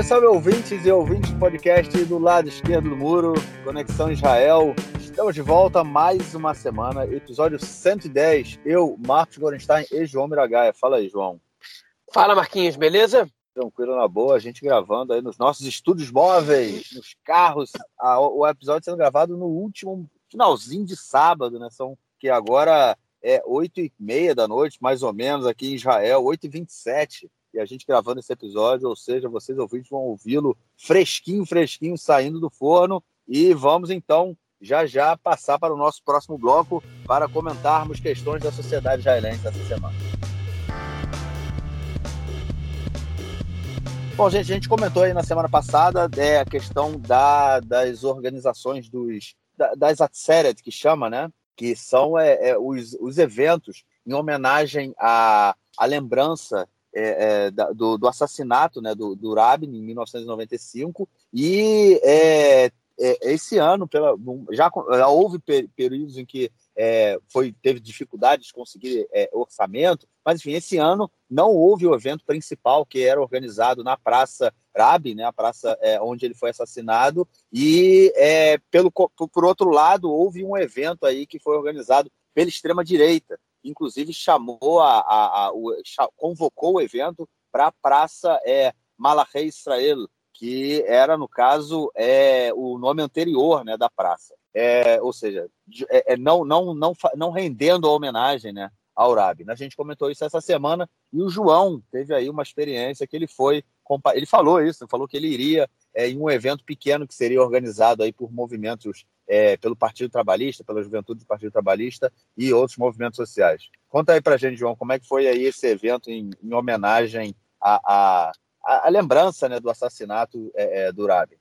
Salve, salve ouvintes e ouvintes do podcast do lado esquerdo do muro, Conexão Israel. Estamos de volta mais uma semana, episódio 110. Eu, Marcos Gorenstein e João Miragaia. Fala aí, João. Fala, Marquinhos, beleza? Tranquilo, na boa. A gente gravando aí nos nossos estúdios móveis, nos carros. o episódio sendo gravado no último finalzinho de sábado, né? São que agora é 8 e meia da noite, mais ou menos, aqui em Israel, 8 e 27 e a gente gravando esse episódio, ou seja, vocês ouvintes vão ouvi-lo fresquinho, fresquinho, saindo do forno. E vamos então já já passar para o nosso próximo bloco para comentarmos questões da sociedade israelense essa semana. Bom, gente, a gente comentou aí na semana passada é, a questão da, das organizações dos da, das Atzeret, que chama, né? Que são é, é, os, os eventos em homenagem à, à lembrança é, é, do, do, assassinato né, do, do Rabin em 1995 e é, é, esse ano pela, já, já houve períodos em que é, foi teve dificuldade de conseguir é, orçamento, mas enfim esse ano não houve o evento principal que era organizado na Praça Rabin, né, a praça onde ele foi assassinado. E pelo por outro lado houve um evento aí que foi organizado pela extrema direita inclusive chamou a, a, a o, convocou o evento para a Praça é, Malachei Israel, que era, no caso, é, o nome anterior né, da praça. É, ou seja, é, é, não, não, não, não rendendo a homenagem né, ao Rabi. A gente comentou isso essa semana e o João teve aí uma experiência que ele foi. Ele falou isso, falou que ele iria é, em um evento pequeno que seria organizado aí por movimentos é, pelo Partido Trabalhista, pela Juventude do Partido Trabalhista e outros movimentos sociais. Conta aí para gente, João, como é que foi aí esse evento em, em homenagem à, à, à, lembrança né, do assassinato é, é do Urabi?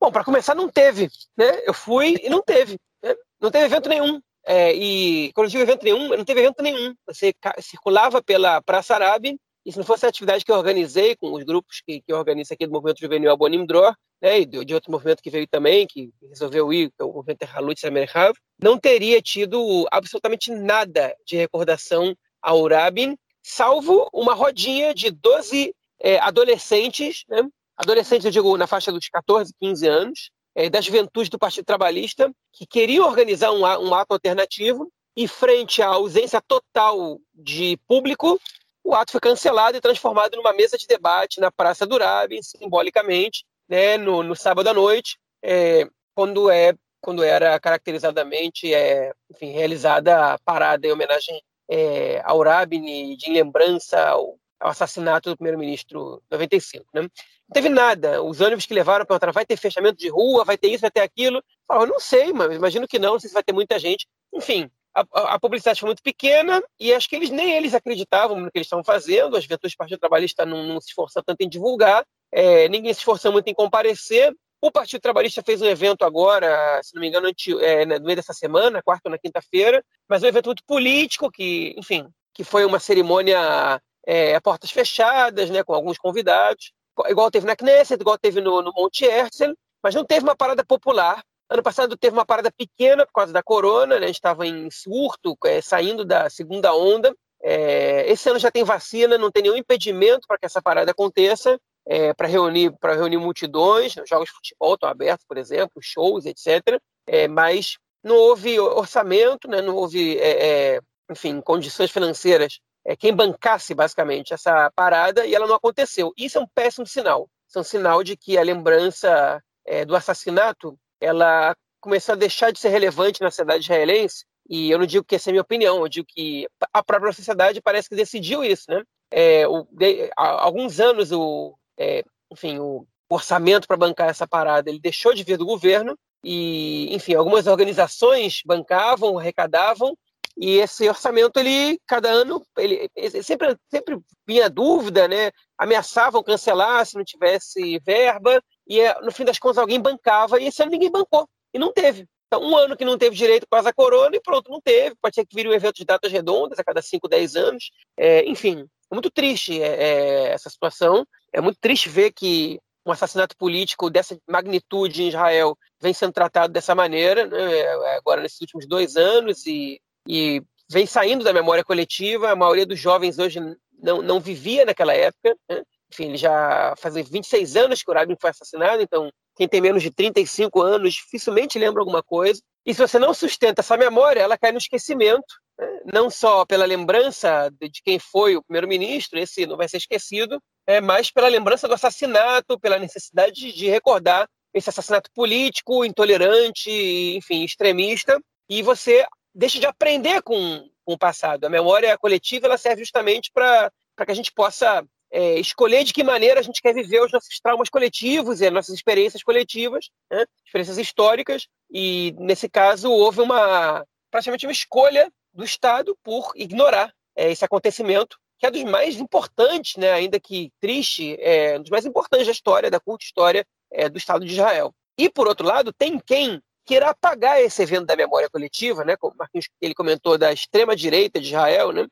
Bom, para começar, não teve. Né? Eu fui e não teve. Né? Não teve evento nenhum. É, e quando eu digo evento nenhum, não teve evento nenhum. Você circulava pela Praça Arábia e se não fosse a atividade que eu organizei com os grupos que, que organizam aqui do Movimento Juvenil Abonim Dror, né, e de, de, outro movimento que veio também, que resolveu ir, que é o movimento Halut Amerikav, não teria tido absolutamente nada de recordação ao Rabin, salvo uma rodinha de 12 é, adolescentes, né, adolescentes, eu digo, na faixa dos 14, 15 anos, é, da juventude do Partido Trabalhista, que queriam organizar um, um ato alternativo, e frente à ausência total de público, o ato foi cancelado e transformado numa mesa de debate na Praça do Rabin, simbolicamente, né, no, no sábado à noite, é, quando, é, quando era caracterizadamente é, enfim, realizada a parada em homenagem é, ao Rabin de lembrança ao, ao assassinato do primeiro-ministro 95. Né? Não teve nada. Os ônibus que levaram perguntaram: vai ter fechamento de rua, vai ter isso, vai ter aquilo. Eu não sei, mas imagino que não, não sei se vai ter muita gente. Enfim, a, a, publicidade foi muito pequena e acho que eles nem eles acreditavam no que eles estavam fazendo. As juventudes do Partido Trabalhista não, não se esforçaram tanto em divulgar, é, ninguém se esforçou muito em comparecer. O Partido Trabalhista fez um evento agora, se não me engano, é, no meio dessa semana, quarta ou na quinta-feira, mas um evento muito político, que, enfim, que foi uma cerimônia é, a portas fechadas, né, com alguns convidados, igual teve na Knesset, igual teve no, no Monte Herzl, mas não teve uma parada popular Ano passado teve uma parada pequena por causa da corona, né? a gente estava em surto, é, saindo da segunda onda. É, esse ano já tem vacina, não tem nenhum impedimento para que essa parada aconteça, é, para reunir, para reunir multidões, jogos de futebol estão abertos, por exemplo, shows, etc. É, mas não houve orçamento, né? não houve, é, é, enfim, condições financeiras quem bancasse basicamente essa parada e ela não aconteceu. Isso é um péssimo sinal. Isso é um sinal de que a lembrança do assassinato ela começou a deixar de ser relevante na sociedade israelense, e eu não digo que essa é a minha opinião, eu digo que a própria sociedade parece que decidiu isso, né? É, o, de, há alguns anos o, é, enfim, o orçamento para bancar essa parada ele deixou de vir do governo e, enfim, algumas organizações bancavam, arrecadavam e esse orçamento ele cada ano ele, ele sempre sempre vinha dúvida, né? Ameaçavam cancelar se não tivesse verba e é, no fim das contas alguém bancava, e esse ano ninguém bancou, e não teve. Então, um ano que não teve direito quase a corona, e pronto, não teve. Pode ser que vire um evento de datas redondas a cada 5, 10 anos. É, enfim, é muito triste é, é, essa situação. É muito triste ver que um assassinato político dessa magnitude em Israel vem sendo tratado dessa maneira, né, é, agora nesses últimos dois anos, e, e vem saindo da memória coletiva. A maioria dos jovens hoje não, não vivia naquela época. Né? Enfim, ele já fazia 26 anos que o Rabin foi assassinado, então quem tem menos de 35 anos dificilmente lembra alguma coisa. E se você não sustenta essa memória, ela cai no esquecimento, né? não só pela lembrança de quem foi o primeiro-ministro, esse não vai ser esquecido, é, mas pela lembrança do assassinato, pela necessidade de recordar esse assassinato político, intolerante, enfim, extremista, e você deixa de aprender com, com o passado. A memória coletiva ela serve justamente para que a gente possa é, escolher de que maneira a gente quer viver os nossos traumas coletivos e as nossas experiências coletivas, né? experiências históricas, e nesse caso houve uma praticamente uma escolha do Estado por ignorar é, esse acontecimento, que é dos mais importantes, né, ainda que triste, é um dos mais importantes da história, da culta história é, do Estado de Israel. E, por outro lado, tem quem queira apagar esse evento da memória coletiva, né, como Marquinhos ele comentou, da extrema-direita de Israel, né,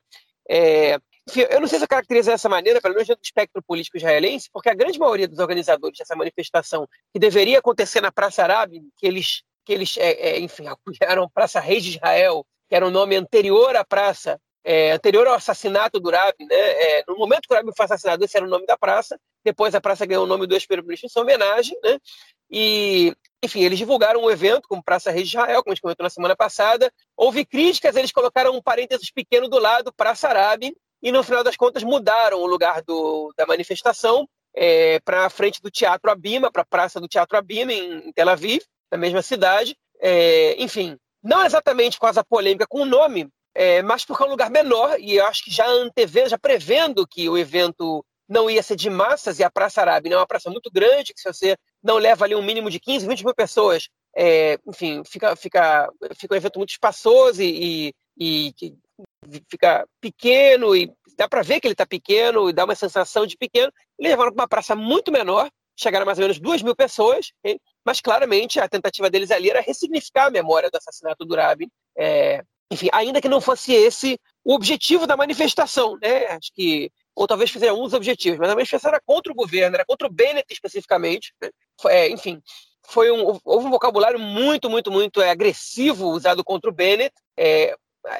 é, enfim, eu não sei se eu caracterizo dessa maneira, pelo menos dentro do espectro político israelense, porque a grande maioria dos organizadores dessa manifestação, que deveria acontecer na Praça Arábia, que eles, que eles é, é, enfim, apoiaram Praça Rei de Israel, que era um nome anterior à praça, é, anterior ao assassinato do Rabi, né? É, no momento que o Rabi foi assassinado, esse era o nome da praça. Depois a praça ganhou o nome do ex-primeiro-ministro em sua homenagem, né? E, enfim, eles divulgaram o um evento como Praça Rei de Israel, como a gente comentou na semana passada. Houve críticas, eles colocaram um parênteses pequeno do lado, Praça Arábia, e no final das contas mudaram o lugar do, da manifestação é, para a frente do Teatro Abima, para a Praça do Teatro Abima, em, Tel Aviv, na mesma cidade. É, enfim, não exatamente causa da polêmica com o nome, é, mas porque é um lugar menor, e eu acho que já antevendo, já prevendo que o evento não ia ser de massas, e a Praça Arábia é uma praça muito grande, que se você não leva ali um mínimo de 15, 20 mil pessoas, é, enfim, fica, fica, fica um evento muito espaçoso e, e, e fica pequeno, e dá para ver que ele está pequeno, e dá uma sensação de pequeno. Eles levaram para uma praça muito menor, chegaram mais ou menos 2 mil pessoas, okay? mas claramente a tentativa deles ali era ressignificar a memória do assassinato do Rabin, é, enfim, ainda que não fosse esse o objetivo da manifestação, né? Acho que ou talvez fizeram alguns objetivos, mas a manifestação era contra o governo, era contra o Bennett especificamente. Né? É, enfim, foi um, houve um vocabulário muito, muito, muito é, agressivo usado contra o Bennett. É,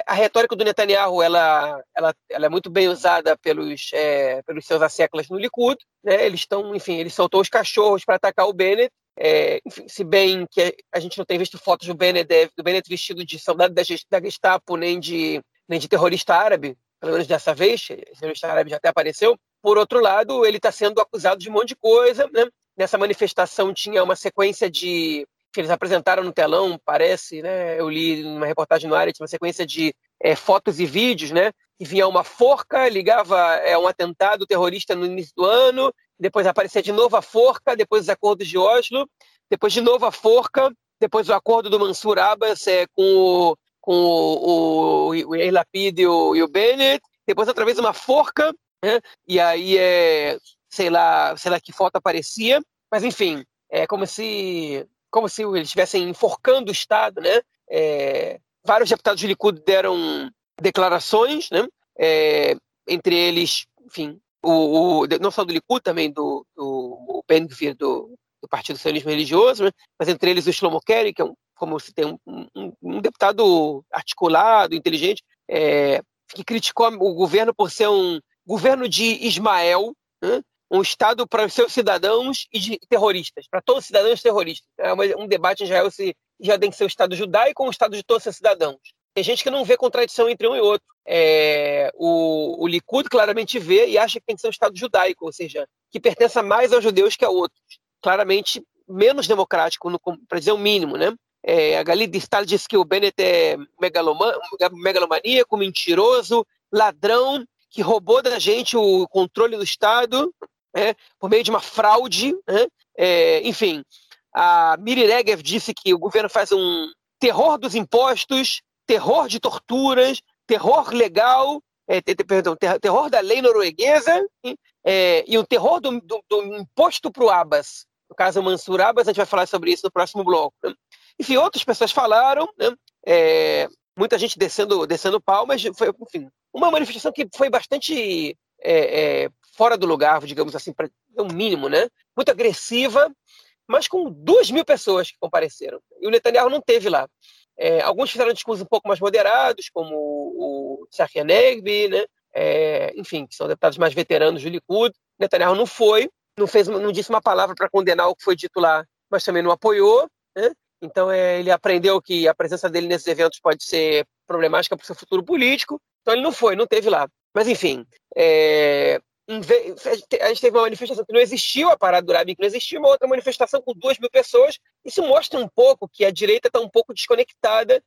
a retórica do Netanyahu ela, ela, ela é muito bem usada pelos, é, pelos seus asseclas no Likud. Né? Eles estão, enfim, ele soltou os cachorros para atacar o Bennett. É, enfim, se bem que a gente não tem visto fotos do Bennett, do Bennett vestido de soldado da, Gestapo nem de, nem de terrorista árabe, pelo menos dessa vez, terrorista árabe já até apareceu. Por outro lado, ele está sendo acusado de um monte de coisa. Né? Nessa manifestação tinha uma sequência de eles apresentaram no telão, parece, né? Eu li numa reportagem no área, tinha uma sequência de é, fotos e vídeos, né? Que vinha uma forca, ligava é, um atentado terrorista no início do ano, depois aparecia de novo a forca, depois os acordos de Oslo, depois de novo a forca, depois o acordo do Mansur Abbas é, com o, com o, o, o e o, e o Bennett, depois outra vez uma forca, né? e aí é, sei lá, sei lá que foto aparecia, mas enfim, é como se como se eles estivessem enforcando o Estado, né? É, vários deputados de Likud deram declarações, né? É, entre eles, enfim, o, o, não só do Likud, também do, do Ben Gvir, do, do Partido Sionismo Religioso, né? mas entre eles o Shlomo Kerry, que é um, como se tem um, um, um, deputado articulado, inteligente, é, que criticou o governo por ser um governo de Ismael, né? Um Estado para os seus cidadãos e terroristas, para todos os cidadãos terroristas. É um debate em Israel se já tem que ser o Estado judaico ou o Estado de todos os seus cidadãos. Tem gente que não vê contradição entre um e outro. É, o, o Likud claramente vê e acha que tem que ser um Estado judaico, ou seja, que pertença mais aos judeus que a outros. Claramente menos democrático, para dizer o mínimo, né? É, a Galit Distal diz que o Bennett é megalomaníaco, mentiroso, ladrão, que roubou da gente o controle do Estado, é, por meio de uma fraude. Né? É, enfim, a Miri Regev disse que o governo faz um terror dos impostos, terror de torturas, terror legal, é, perdão, terror da lei norueguesa é, e o terror do, do, do imposto para o Abbas. No caso, Mansur Abbas, a gente vai falar sobre isso no próximo bloco. Né? Enfim, outras pessoas falaram, né? é, muita gente descendo, descendo pau, mas foi, enfim, uma manifestação que foi bastante é, é, fora do lugar, digamos assim, para um mínimo, né? Muito agressiva, mas com duas mil pessoas que compareceram. E o Netanyahu não teve lá. É, alguns fizeram discursos um pouco mais moderados, como o Tzachi né? É, enfim, que são deputados mais veteranos do Likud, Netanyahu não foi, não, fez, não disse uma palavra para condenar o que foi dito lá, mas também não apoiou. Né? Então é, ele aprendeu que a presença dele nesses eventos pode ser problemática para o seu futuro político. Então ele não foi, não teve lá. Mas enfim, é, a gente teve uma manifestação que não existiu, a parada do Rabin que não existiu, uma outra manifestação com duas mil pessoas. Isso mostra um pouco que a direita está um pouco desconectada.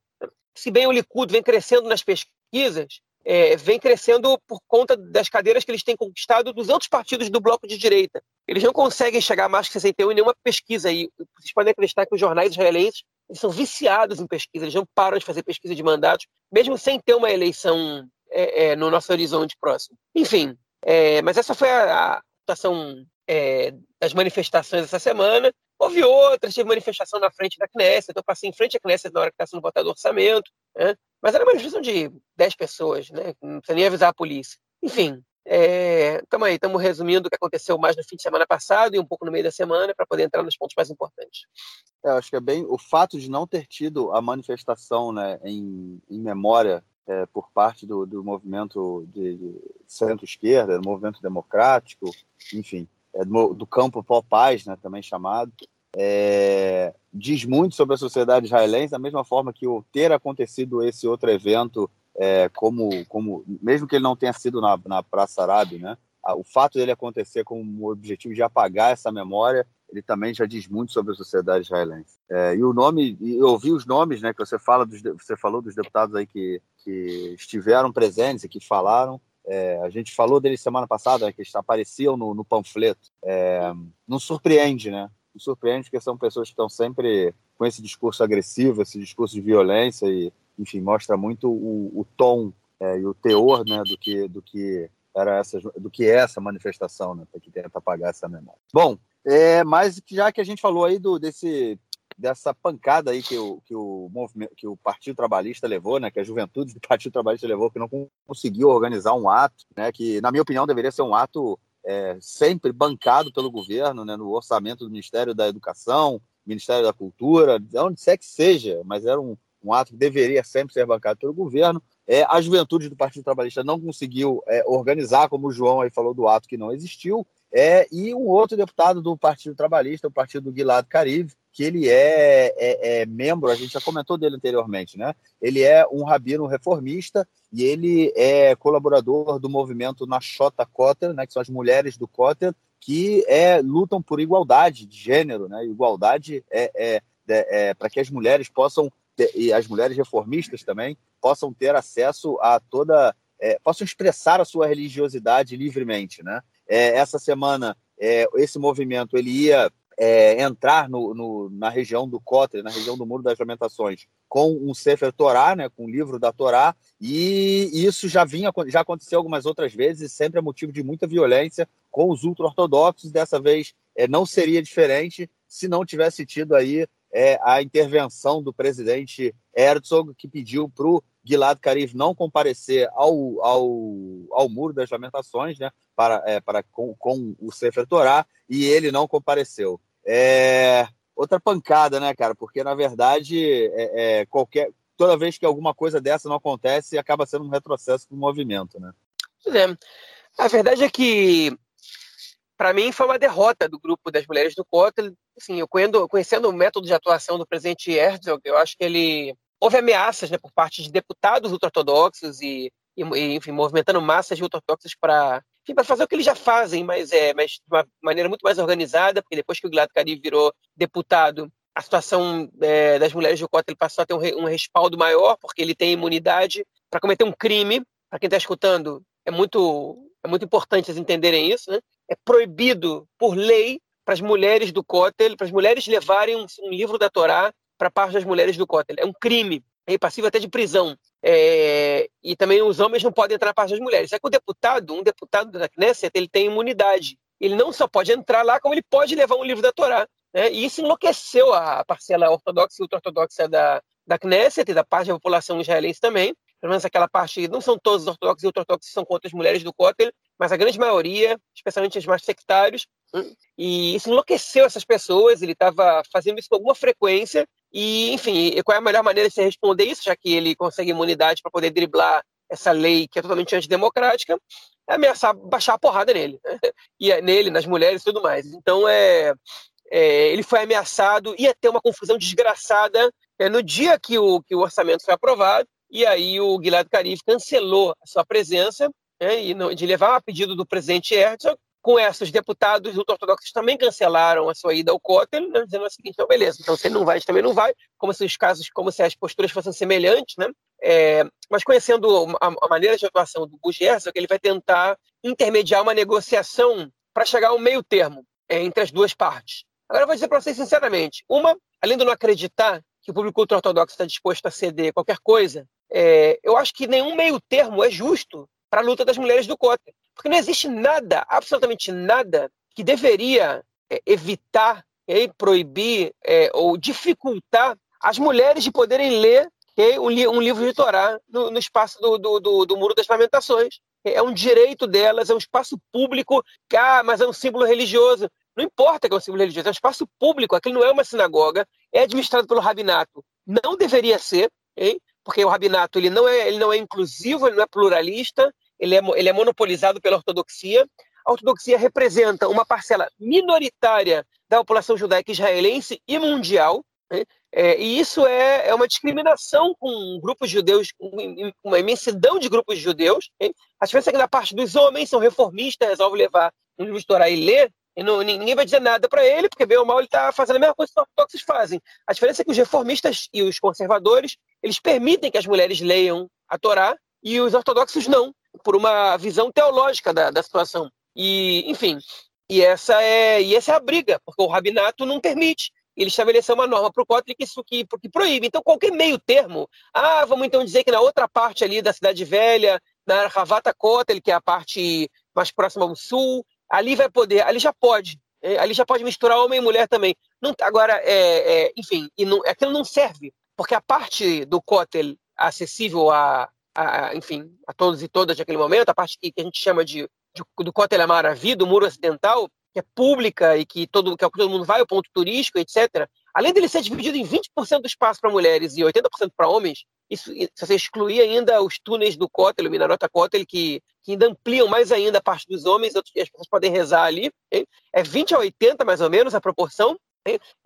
Se bem o Likud vem crescendo nas pesquisas, é, vem crescendo por conta das cadeiras que eles têm conquistado dos outros partidos do bloco de direita. Eles não conseguem chegar a mais que 61 em nenhuma pesquisa. E vocês podem acreditar que os jornais israelenses são viciados em pesquisa, eles não param de fazer pesquisa de mandatos, mesmo sem ter uma eleição é, é, no nosso horizonte próximo. Enfim, é, mas essa foi a, situação é, das manifestações essa semana. Houve outras, tive manifestação na frente da Knesset, eu passei em frente à Knesset na hora que está sendo votado o orçamento, né? mas era uma manifestação de 10 pessoas, né? não precisa nem avisar a polícia. Enfim, estamos é, aí, estamos resumindo o que aconteceu mais no fim de semana passado e um pouco no meio da semana para poder entrar nos pontos mais importantes. É, acho que é bem o fato de não ter tido a manifestação né, em, em memória é, por parte do, do movimento de, de centro-esquerda, do movimento democrático, enfim, é, do, do, campo pós-paz, né, também chamado, é, diz muito sobre a sociedade israelense, da mesma forma que o ter acontecido esse outro evento, é, como, como mesmo que ele não tenha sido na, na Praça Arábia, né, o fato dele acontecer com o objetivo de apagar essa memória ele também já diz muito sobre a sociedade israelense. É, e o nome, eu ouvi os nomes, né, que você fala dos, você falou dos deputados aí que, que estiveram presentes e que falaram. É, a gente falou deles semana passada, né, que eles apareciam no, no panfleto. É, não surpreende, né? Não surpreende porque são pessoas que estão sempre com esse discurso agressivo, esse discurso de violência e, enfim, mostra muito o, o tom é, e o teor, né, do que do que era essa do que é essa manifestação, né, para que tenta apagar essa memória. Bom, é, mas já que a gente falou aí do, desse, dessa pancada aí que o, que, o movimento, que o Partido Trabalhista levou, né, que a juventude do Partido Trabalhista levou, que não conseguiu organizar um ato, né, que, na minha opinião, deveria ser um ato é, sempre bancado pelo governo, né, no orçamento do Ministério da Educação, Ministério da Cultura, onde quer que seja, mas era um, um ato que deveria sempre ser bancado pelo governo. É, a juventude do Partido Trabalhista não conseguiu é, organizar, como o João aí falou do ato que não existiu, é, e um outro deputado do Partido Trabalhista, o partido do Caribe, que ele é, é, é, membro, a gente já comentou dele anteriormente, né? Ele é um rabino reformista e ele é colaborador do movimento Nashota Kotel, né? Que são as mulheres do Kotel, que é, lutam por igualdade de gênero, né? Igualdade é, é, é, para que as mulheres possam e as mulheres reformistas também possam ter acesso a toda, é, possam expressar a sua religiosidade livremente, né? É, essa semana, é, esse movimento ele ia é, entrar no, no, na região do Kotel, na região do Muro das Lamentações, com um Sefer Torá, né, com o livro da Torá, e isso já vinha, já aconteceu algumas outras vezes, sempre é motivo de muita violência com os ultra-ortodoxos. Dessa vez é, não seria diferente se não tivesse tido aí é, a intervenção do presidente Herzog, que pediu para o Gilad Karif não comparecer ao, ao, ao Muro das Lamentações, né, para, é, para com, com, o Sefer Torá, e ele não compareceu. É, outra pancada, né, cara? Porque, na verdade, é, é, qualquer, toda vez que alguma coisa dessa não acontece, acaba sendo um retrocesso do movimento, né? É. A verdade é que, para mim, foi uma derrota do grupo das mulheres do Cota. Assim, eu conhecendo, conhecendo o método de atuação do presidente Herzog, eu acho que ele houve ameaças né, por parte de deputados ultra-ortodoxos e, e, enfim, movimentando massas de ultra-ortodoxos para para fazer o que eles já fazem, mas, é, mas de uma maneira muito mais organizada, porque depois que o Gilad Karib virou deputado, a situação é, das mulheres do ele passou a ter um, um respaldo maior, porque ele tem imunidade para cometer um crime. Para quem está escutando, é muito, é muito importante vocês entenderem isso. Né? É proibido, por lei, para as mulheres do Kotel, para as mulheres levarem um, um livro da Torá para parte das mulheres do Kotel. É um crime, é passivo até de prisão. É, e também os homens não podem entrar na parte das mulheres. É que o deputado, um deputado da Knesset, ele tem imunidade. Ele não só pode entrar lá, como ele pode levar um livro da Torá. Né? E isso enlouqueceu a parcela ortodoxa e ultra-ortodoxa da, da Knesset e da parte da população israelense também. Pelo menos aquela parte, não são todos os ortodoxos e ultra-ortodoxos que são contra as mulheres do Kotel, mas a grande maioria, especialmente os mais sectários, e isso enlouqueceu essas pessoas. Ele estava fazendo isso com alguma frequência. E, enfim, qual é a melhor maneira de você responder isso, já que ele consegue imunidade para poder driblar essa lei que é totalmente antidemocrática, é ameaçar baixar a porrada nele, né? e é nele, nas mulheres e tudo mais. Então é, é, ele foi ameaçado, ia ter uma confusão desgraçada é, no dia que o, que o orçamento foi aprovado, e aí o Gilad Karif cancelou a sua presença né, e de levar a pedido do presidente Herzog. Com essa, os deputados ortodoxos também cancelaram a sua ida ao Kotel, né, dizendo o seguinte: então, beleza, então se não vai, também não vai, como se os casos, como se as posturas fossem semelhantes, né? É, mas conhecendo a, a, maneira de atuação do Bush Herzog, ele vai tentar intermediar uma negociação para chegar a um meio termo é, entre as duas partes. Agora, eu vou dizer para vocês sinceramente: uma, além de não acreditar que o público ortodoxo está disposto a ceder qualquer coisa, é, eu acho que nenhum meio termo é justo para a luta das mulheres do Cota. Porque não existe nada, absolutamente nada, que deveria é, evitar, é, proibir é, ou dificultar as mulheres de poderem ler um, li um, livro de Torá no, no espaço do, do, do, do, Muro das Lamentações. É um direito delas, é um espaço público, ah, mas é um símbolo religioso. Não importa que é um símbolo religioso, é um espaço público, aquilo não é uma sinagoga, é administrado pelo rabinato. Não deveria ser, hein? porque o rabinato ele não, é, ele não é inclusivo, ele não é pluralista, ele é, ele é monopolizado pela ortodoxia. A ortodoxia representa uma parcela minoritária da população judaica israelense e mundial, né? é, e isso é, é, uma discriminação com grupos judeus, uma imensidão de grupos judeus. Hein? A diferença é que da parte dos homens são reformistas, resolvem levar um livro de Torá e ler, e não, ninguém vai dizer nada para ele, porque bem ou mal ele está fazendo a mesma coisa que os ortodoxos fazem. A diferença é que os reformistas e os conservadores, eles permitem que as mulheres leiam a Torá e os ortodoxos não, por uma visão teológica da, da situação. E, enfim, e essa, é, e essa é a briga, porque o rabinato não permite. Ele estabeleceu uma norma para o Kotel que que, que proíbe. Então, qualquer meio termo, ah, vamos então dizer que na outra parte ali da Cidade Velha, na Ravata Kotel, que é a parte mais próxima ao sul, ali vai poder, ali já pode, é, ali já pode misturar homem e mulher também. Não, agora, é, é, enfim, e não, aquilo não serve, porque a parte do Kotel acessível a, a, enfim, a todos e todas naquele momento, a parte que, que a gente chama de, de do Kotel Amaravi, do Muro Ocidental, que é pública e que todo, que é todo mundo vai, o ponto turístico, etc. Além dele ser dividido em 20% do espaço para mulheres e 80% para homens, isso, se você excluir ainda os túneis do Kotel, o Minarota Kotel, que, que ainda ampliam mais ainda a parte dos homens, as pessoas podem rezar ali, hein? é 20 a 80 mais ou menos a proporção,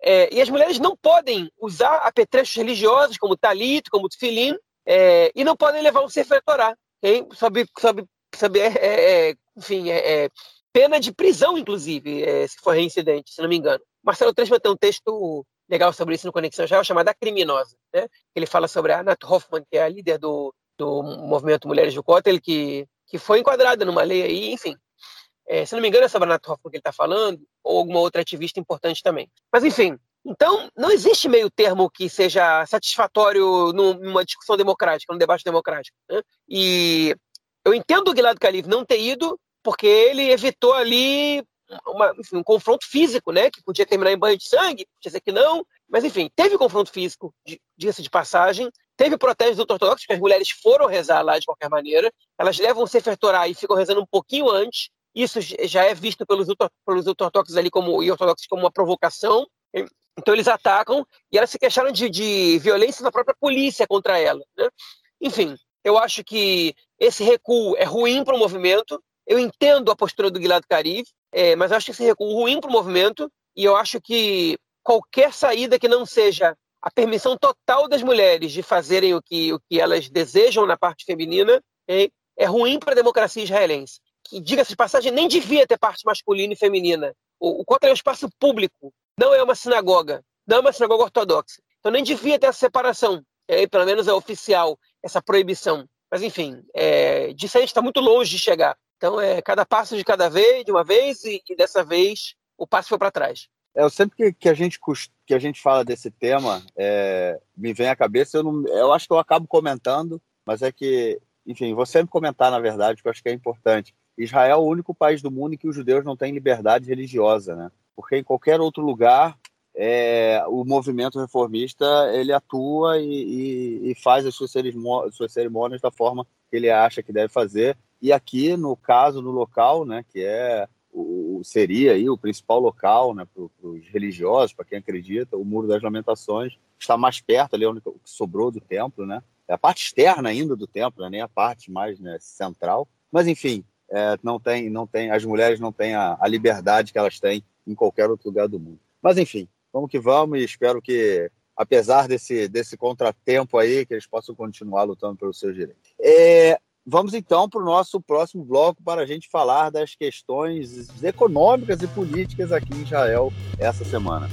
é, e as mulheres não podem usar apetrechos religiosos como talito, como tefilim, é, e não podem levar um sefer Torá, hein? sob, sob, sob é, é, é enfim, é, pena de prisão, inclusive, se for reincidente, se não me engano. Marcelo Treisman tem um texto legal sobre isso no Conexão Israel, chamada Criminosa. Né? Ele fala sobre a Nat Hoffman, que é a líder do, do movimento Mulheres do Kotel, que, que foi enquadrada numa lei aí, enfim. É, se não me engano, é sobre a Nat Hoffman que ele está falando, ou alguma outra ativista importante também. Mas, enfim, então não existe meio termo que seja satisfatório numa discussão democrática, num debate democrático. Né? E eu entendo o Gilad Khalif não ter ido, porque ele evitou ali uma, enfim, um confronto físico, né? Que podia terminar em banho de sangue, podia dizer que não. Mas, enfim, teve confronto físico, diga-se de passagem. Teve protestos do ortodoxos, que as mulheres foram rezar lá de qualquer maneira. Elas levam o Sefer Torah e ficam rezando um pouquinho antes. Isso já é visto pelos, pelos ortodoxos ali como, e ortodoxos como uma provocação. Então eles atacam e elas se queixaram de, de violência da própria polícia contra ela. Né? Enfim, eu acho que esse recuo é ruim para o movimento. Eu entendo a postura do Gilad Karif, é, mas acho que esse recuo ruim para o movimento e eu acho que qualquer saída que não seja a permissão total das mulheres de fazerem o que, o que elas desejam na parte feminina é, é ruim para a democracia israelense. Que, diga-se de passagem, nem devia ter parte masculina e feminina. O, o contra é um espaço público, não é uma sinagoga, não é uma sinagoga ortodoxa. Então nem devia ter essa separação, é, pelo menos é oficial, essa proibição. Mas enfim, é, disso a gente está muito longe de chegar. Então é cada passo de cada vez, de uma vez, e, e dessa vez o passo foi para trás. É, sempre que, que, a gente, que a gente fala desse tema, é, me vem à cabeça, eu, não, eu acho que eu acabo comentando, mas é que, enfim, vou sempre comentar, na verdade, porque eu acho que é importante. Israel é o único país do mundo em que os judeus não têm liberdade religiosa, né? Porque em qualquer outro lugar, é, o movimento reformista ele atua e, e, e faz as suas, cerimônias, suas cerimônias da forma que ele acha que deve fazer, e aqui, no caso, no local, né, que é o, seria aí o principal local né, para os religiosos, para quem acredita, o Muro das Lamentações está mais perto ali onde sobrou do templo, né? é a parte externa ainda do templo, né, nem a parte mais né, central. Mas enfim, é, não tem, não tem, as mulheres não têm a, a, liberdade que elas têm em qualquer outro lugar do mundo. Mas enfim, vamos que vamos e espero que, apesar desse, desse contratempo aí, que eles possam continuar lutando pelos seus direitos. É, vamos então para o nosso próximo bloco para a gente falar das questões econômicas e políticas aqui em Israel essa semana.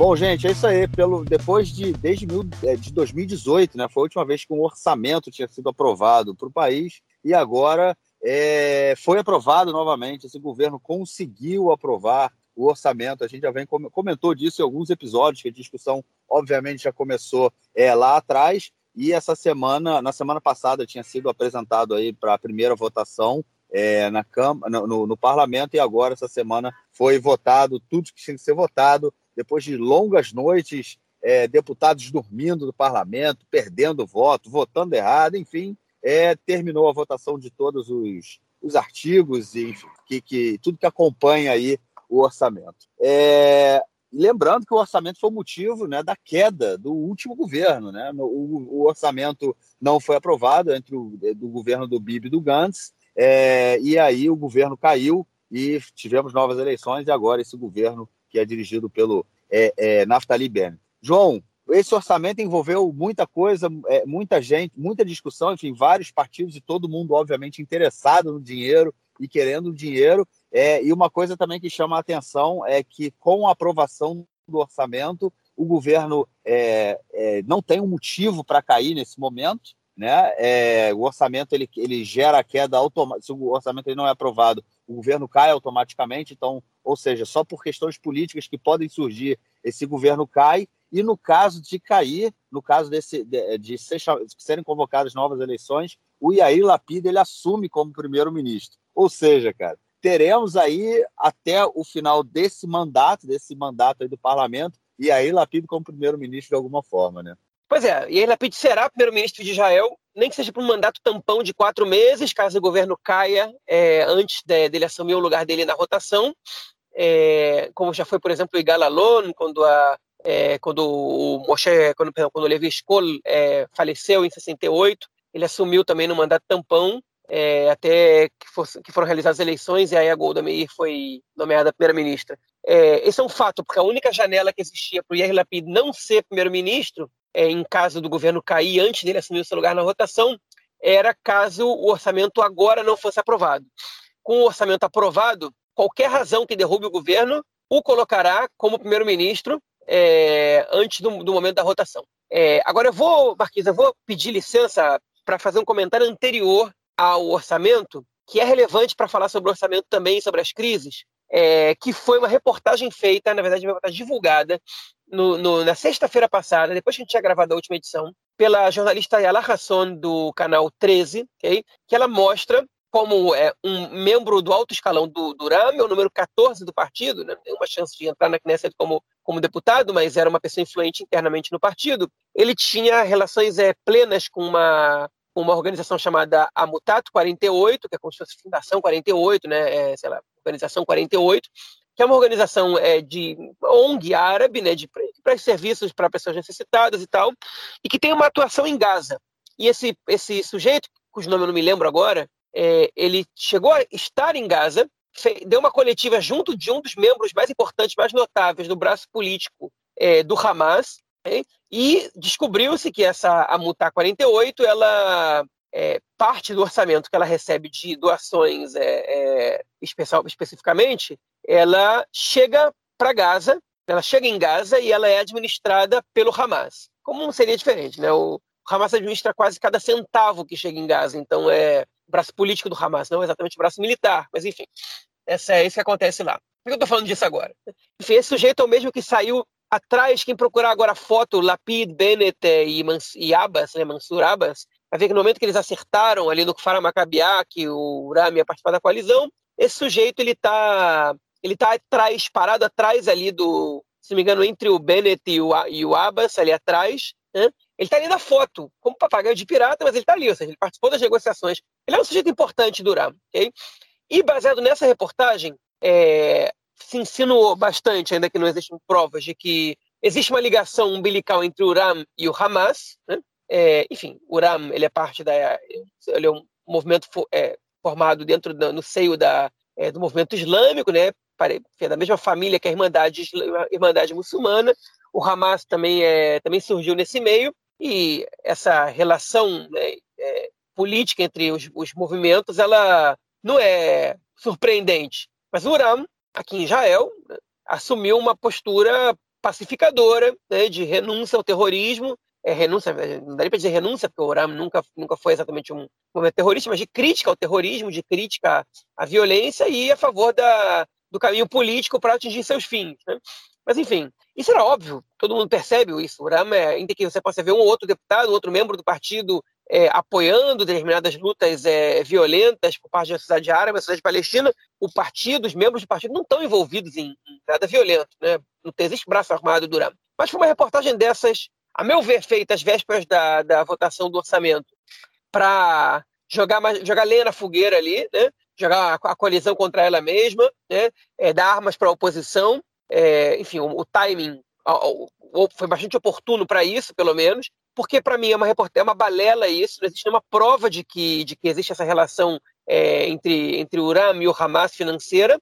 Bom, gente, é isso aí. Pelo, depois de desde mil, é, de 2018, né, foi a última vez que um orçamento tinha sido aprovado para o país e agora é, foi aprovado novamente. Esse governo conseguiu aprovar o orçamento. A gente já vem comentou disso em alguns episódios, que a discussão, obviamente, já começou é, lá atrás. E essa semana, na semana passada, tinha sido apresentado aí para a primeira votação é, na Câmara, no, no, parlamento, e agora, essa semana, foi votado tudo que tinha que ser votado depois de longas noites, é, deputados dormindo no parlamento, perdendo voto, votando errado, enfim, é, terminou a votação de todos os, os artigos e que, que, tudo que acompanha aí o orçamento. É, lembrando que o orçamento foi o motivo né, da queda do último governo. Né? O, o orçamento não foi aprovado entre o do governo do Bibi e do Gantz, é, e aí o governo caiu e tivemos novas eleições, e agora esse governo que é dirigido pelo é, é, Naftali Bennett. João, esse orçamento envolveu muita coisa, é, muita gente, muita discussão, enfim, vários partidos e todo mundo, obviamente, interessado no dinheiro e querendo dinheiro. É, e uma coisa também que chama a atenção é que, com a aprovação do orçamento, o governo é, é, não tem um motivo para cair nesse momento. Né? É, o orçamento ele, ele gera queda automática. Se o orçamento ele não é aprovado, o governo cai automaticamente. Então, ou seja, só por questões políticas que podem surgir, esse governo cai. E no caso de cair, no caso desse, de, de, ser, de serem convocadas novas eleições, o Yair Lapid ele assume como primeiro-ministro. Ou seja, cara, teremos aí até o final desse mandato, desse mandato aí do parlamento, e Yair Lapid como primeiro-ministro de alguma forma, né? Pois é, Yair Lapid será primeiro-ministro de Israel, nem que seja por um mandato tampão de quatro meses, caso o governo caia é, antes de, dele assumir o lugar dele na rotação é, como já foi, por exemplo, o Igal Alon, quando, a, é, quando o Moshe, quando, quando o Levi Skol é, faleceu em 68, ele assumiu também no mandato tampão, é, até que, fosse, que, foram realizadas eleições, e aí a Golda Meir foi nomeada primeira-ministra. É, esse é um fato, porque a única janela que existia para o Yair Lapid não ser primeiro-ministro, é, em caso do governo cair antes dele assumir o seu lugar na rotação, era caso o orçamento agora não fosse aprovado. Com o orçamento aprovado, qualquer razão que derrube o governo o colocará como primeiro-ministro é, antes do, do, momento da rotação. É, agora eu vou, Marquinhos, eu vou pedir licença para fazer um comentário anterior ao orçamento, que é relevante para falar sobre o orçamento também, sobre as crises, é, que foi uma reportagem feita, na verdade, uma reportagem divulgada no, no, na sexta-feira passada, depois que a gente tinha gravado a última edição, pela jornalista Ayala Hasson, do canal 13, okay, que ela mostra como é, um membro do alto escalão do, do RAM, é o número 14 do partido, né? tem uma chance de entrar na Knesset como, como deputado, mas era uma pessoa influente internamente no partido. Ele tinha relações é, plenas com uma, uma organização chamada Amutato 48, que é como se fosse Fundação 48, né? É, sei lá, Organização 48, que é uma organização é, de ONG árabe, né? de para serviços para pessoas necessitadas e tal, e que tem uma atuação em Gaza. E esse, esse sujeito, cujo nome eu não me lembro agora, é, ele chegou a estar em Gaza, deu uma coletiva junto de um dos membros mais importantes, mais notáveis do braço político é, do Hamas, é, e descobriu-se que essa a Mutar 48, ela é, parte do orçamento que ela recebe de doações é, é, especial, especificamente, ela chega para Gaza, ela chega em Gaza e ela é administrada pelo Hamas. Como seria diferente, né? O Hamas administra quase cada centavo que chega em Gaza, então é braço político do Hamas, não exatamente braço militar, mas enfim, essa é isso que acontece lá. Por que eu estou falando disso agora? Enfim, esse sujeito é o mesmo que saiu atrás, quem procurar agora a foto, Lapid, Bennett e, Mans, e Abbas, né, Mansur Abbas, vai ver que no momento que eles acertaram ali no Kfar Maccabiá, que o Rami ia participar da coalizão, esse sujeito ele está ele tá atrás, parado atrás ali do, se não me engano, entre o Bennett e o, e o Abbas, ali atrás, né? Ele está ali na foto, como papagaio de pirata, mas ele está ali, ou seja, ele participou das negociações. Ele é um sujeito importante Ram. Okay? E baseado nessa reportagem, é, se insinuou bastante, ainda que não existem provas, de que existe uma ligação umbilical entre o Ram e o Hamas. Né? É, enfim, o Ram ele é parte da. Ele é um movimento é, formado dentro no seio da, é, do movimento islâmico, né? É da mesma família que a Irmandade, Irmandade Muçulmana. O Hamas também, é, também surgiu nesse meio, e essa relação né, é, política entre os, os, movimentos ela não é surpreendente. Mas o Ram, aqui em Israel, né, assumiu uma postura pacificadora né, de renúncia ao terrorismo é, renúncia, não daria para dizer renúncia, porque o Oram nunca, nunca foi exatamente um movimento terrorista, mas de crítica ao terrorismo, de crítica à violência e a favor da, do caminho político para atingir seus fins. Né? Mas, enfim, isso era óbvo, todo mundo percebe isso. O Oram, é, ainda que você possa ver um ou outro deputado, outro membro do partido é, apoiando determinadas lutas é, violentas por parte da sociedade árabe, da sociedade palestina, o partido, os membros do partido não estão envolvidos em, em nada violento, né? não existe braço armado do Ram. Mas foi uma reportagem dessas a meu ver, feita às vésperas da, da votação do orçamento para jogar, jogar lenha na fogueira ali, né? jogar a, a coalizão contra ela mesma, né? É, dar armas para a oposição. É, enfim, o, o timing foi bastante oportuno para isso, pelo menos, porque para mim é uma, é uma balela isso, não existe nenhuma prova de que, de que existe essa relação é, entre, entre o Uram e o Hamas financeira,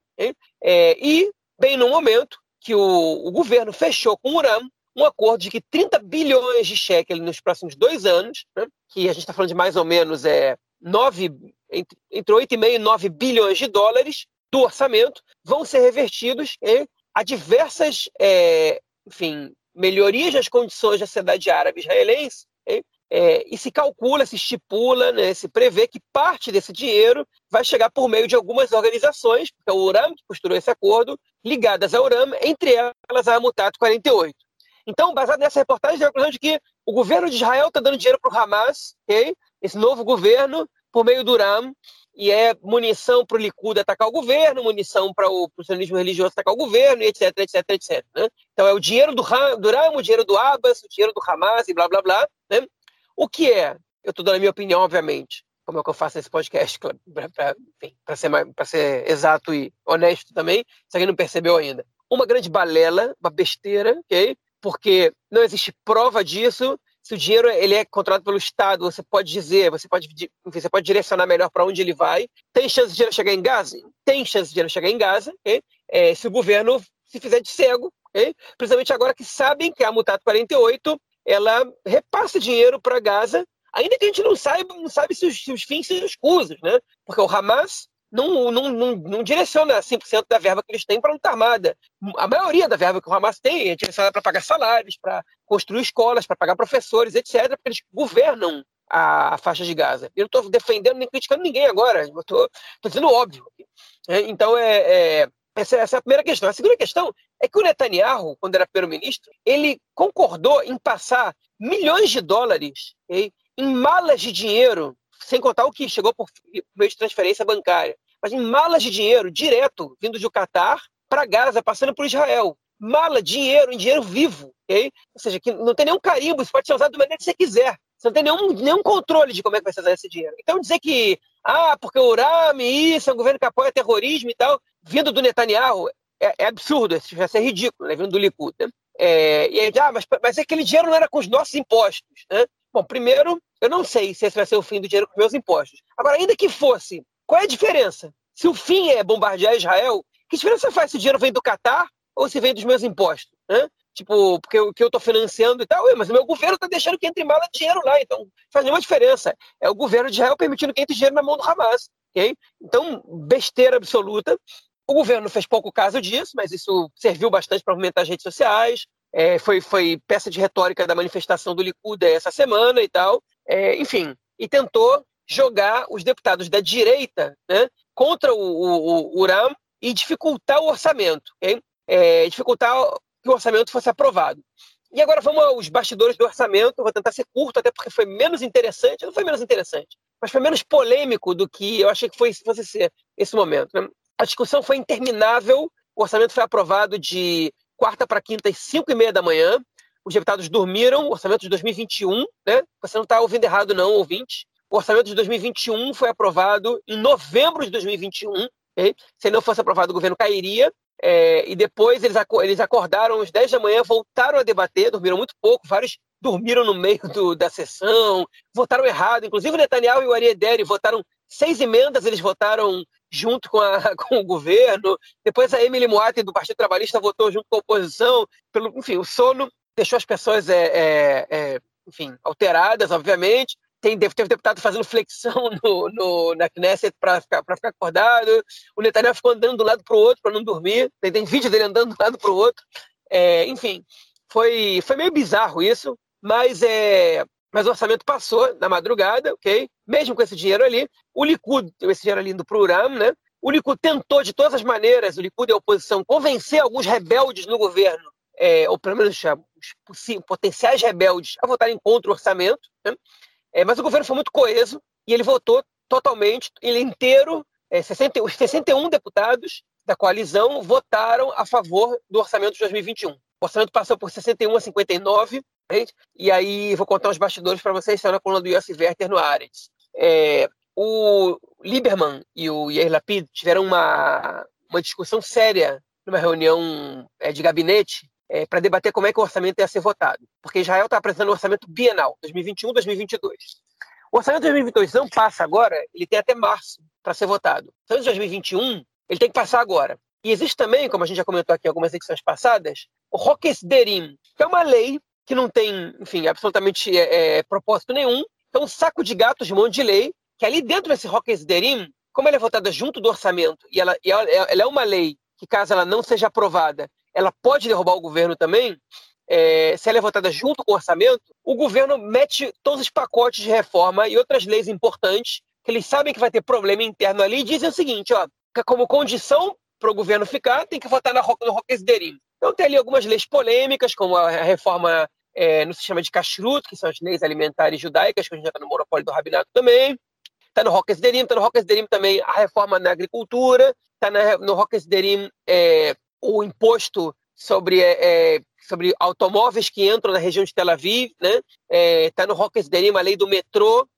é, e bem no momento que o, o governo fechou com o Uram um acordo de que 30 bilhões de shekel nos próximos dois anos, né, que a gente está falando de mais ou menos é, 9, entre, entre 8,5 e 9 bilhões de dólares do orçamento, vão ser revertidos é, a diversas é, enfim, melhorias das condições da sociedade árabe israelense, é, é, e se calcula, se estipula, né, se prevê que parte desse dinheiro vai chegar por meio de algumas organizações, porque é o URAM que costurou esse acordo, ligadas ao URAM, entre elas a Amutat 48. Então, baseado nessa reportagem, a conclusão de que o governo de Israel está dando dinheiro para o Hamas, okay? esse novo governo, por meio do RAM, e é munição para o Likud atacar o governo, munição para o sionismo religioso atacar o governo, etc, etc, etc. Né? Então é o dinheiro do, do RAM, o dinheiro do Abbas, o dinheiro do Hamas e blá, blá, blá. Né? O que é? Eu estou dando a minha opinião, obviamente, como é que eu faço esse podcast, para ser, ser exato e honesto também, se alguém não percebeu ainda. Uma grande balela, uma besteira, ok? porque não existe prova disso. Se o dinheiro ele é controlado pelo Estado, você pode dizer, você pode, você pode direcionar melhor para onde ele vai. Tem chance de dinheiro chegar em Gaza? Tem chance de dinheiro chegar em Gaza, okay? é, se o governo se fizer de cego, okay? principalmente agora que sabem que a Mutato 48 ela repassa dinheiro para Gaza, ainda que a gente não saiba, não sabe se os, se os fins se escusos, né? Porque o Hamas não, não, não, não direciona 100% da verba que eles têm para a luta armada. A maioria da verba que o Hamas tem é direcionada para pagar salários, para construir escolas, para pagar professores, etc., porque eles governam a, faixa de Gaza. Eu não estou defendendo nem criticando ninguém agora, estou dizendo óbvio. É, então, é, é essa, essa, é a primeira questão. A segunda questão é que o Netanyahu, quando era primeiro-ministro, ele concordou em passar milhões de dólares okay, em malas de dinheiro sem contar o que chegou por meio de transferência bancária, mas em malas de dinheiro direto vindo do Catar para Gaza, passando por Israel. Mala, dinheiro, em dinheiro vivo, ok? Ou seja, que não tem nenhum carimbo, isso pode ser usado da maneira que você quiser. Você não tem nenhum, nenhum controle de como é que vai ser usado esse dinheiro. Então dizer que, ah, porque o Urami, isso, é um governo que apoia terrorismo e tal, vindo do Netanyahu, é, é absurdo, isso vai ser ridículo, né? vindo do Likud, né? É, e aí, ah, mas, mas aquele dinheiro não era com os nossos impostos, né? Bom, primeiro, eu não sei se esse vai ser o fim do dinheiro com meus impostos. Agora, ainda que fosse, qual é a diferença? Se o fim é bombardear Israel, que diferença faz se o dinheiro vem do Catar ou se vem dos meus impostos? Né? Tipo, porque o que eu estou financiando e tal, mas o meu governo está deixando que entre mala dinheiro lá, então faz nenhuma diferença. É o governo de Israel permitindo que entre dinheiro na mão do Hamas. Okay? Então, besteira absoluta. O governo fez pouco caso disso, mas isso serviu bastante para aumentar as redes sociais, é, foi, foi peça de retórica da manifestação do Likud essa semana e tal, é, enfim, e tentou jogar os deputados da direita né, contra o, o, o URAM e dificultar o orçamento, okay? é, dificultar que o orçamento fosse aprovado. E agora vamos aos bastidores do orçamento. vou tentar ser curto, até porque foi menos interessante. Não foi menos interessante, mas foi menos polêmico do que eu achei que foi, fosse ser esse momento. Né? A discussão foi interminável. O orçamento foi aprovado de quarta para quinta, às 5 e meia da manhã. Os deputados dormiram, o orçamento de 2021, né? Você não está ouvindo errado, não, ouvinte. O orçamento de 2021 foi aprovado em novembro de 2021. Okay? Se não fosse aprovado, o governo cairia. É, e depois eles, eles acordaram às 10 da manhã, voltaram a debater, dormiram muito pouco, vários dormiram no meio do, da sessão, votaram errado. Inclusive o Netanyahu e o Ariederi votaram seis emendas, eles votaram junto com, a, com o governo. Depois a Emily Moati, do Partido Trabalhista, votou junto com a oposição. Pelo, enfim, o sono deixou as pessoas é, é, é, enfim, alteradas, obviamente. Tem, teve deputado fazendo flexão no, no na Knesset para ficar, ficar acordado. O Netanyahu ficou andando de um lado para o outro para não dormir. Tem, tem vídeo dele andando de um lado para o outro. É, enfim, foi, foi meio bizarro isso, mas é, mas o orçamento passou na madrugada, ok? Mesmo com esse dinheiro ali, o Likud, esse dinheiro ali indo para o Uram, né? O Likud tentou de todas as maneiras, o Likud e a oposição, convencer alguns rebeldes no governo, é, ou pelo menos os potenciais rebeldes, a votarem contra o orçamento. Né? É, mas o governo foi muito coeso e ele votou totalmente, ele inteiro, é, 60, os 61 deputados da coalizão votaram a favor do orçamento de 2021. O orçamento passou por 61 a 59, e aí vou contar os bastidores para vocês, saiu na coluna do Yossi Werther no Ares. É, o Lieberman e o Yair Lapid tiveram uma, uma discussão séria numa reunião é, de gabinete é, para debater como é que o orçamento ia ser votado. Porque Israel está apresentando um orçamento bienal, 2021-2022. O orçamento de 2022 não passa agora, ele tem até março para ser votado. O orçamento de 2021, ele tem que passar agora. E existe também, como a gente já comentou aqui em algumas edições passadas, o Roques Derim, que é uma lei que não tem, enfim, absolutamente é, é, propósito nenhum. É um saco de gatos de um monte de lei, que ali dentro desse Rockets Derim, como ela é votada junto do orçamento, e ela, e ela, ela, é uma lei que, caso ela não seja aprovada, ela pode derrubar o governo também, é, se ela é votada junto com o orçamento, o governo mete todos os pacotes de reforma e outras leis importantes, que eles sabem que vai ter problema interno ali, e dizem o seguinte, ó, como condição para o governo ficar, tem que votar na, no Rockets Derim. Então tem ali algumas leis polêmicas, como a reforma é, no sistema de kashrut, que são as leis alimentares judaicas, que a gente já está no monopólio do rabinato também. Está no Roques Derim, está no Roques Derim também a reforma na agricultura, está no Roques Derim é, o imposto sobre, é, é, sobre automóveis que entram na região de Tel Aviv, né? Está é, no Roques Derim a lei do metrô,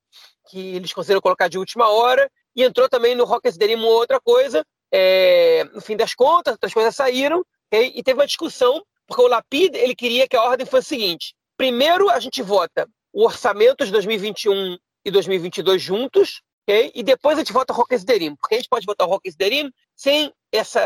que eles conseguiram colocar de última hora, e entrou também no Roques Derim uma outra coisa, é, no fim das contas, outras coisas saíram, okay? e teve uma discussão porque o Lapid ele queria que a ordem fosse a seguinte: primeiro a gente vota o orçamento de 2021 e 2022 juntos, okay? e depois a gente vota o Roques Derim, porque a gente pode votar o Roques Derim sem essa,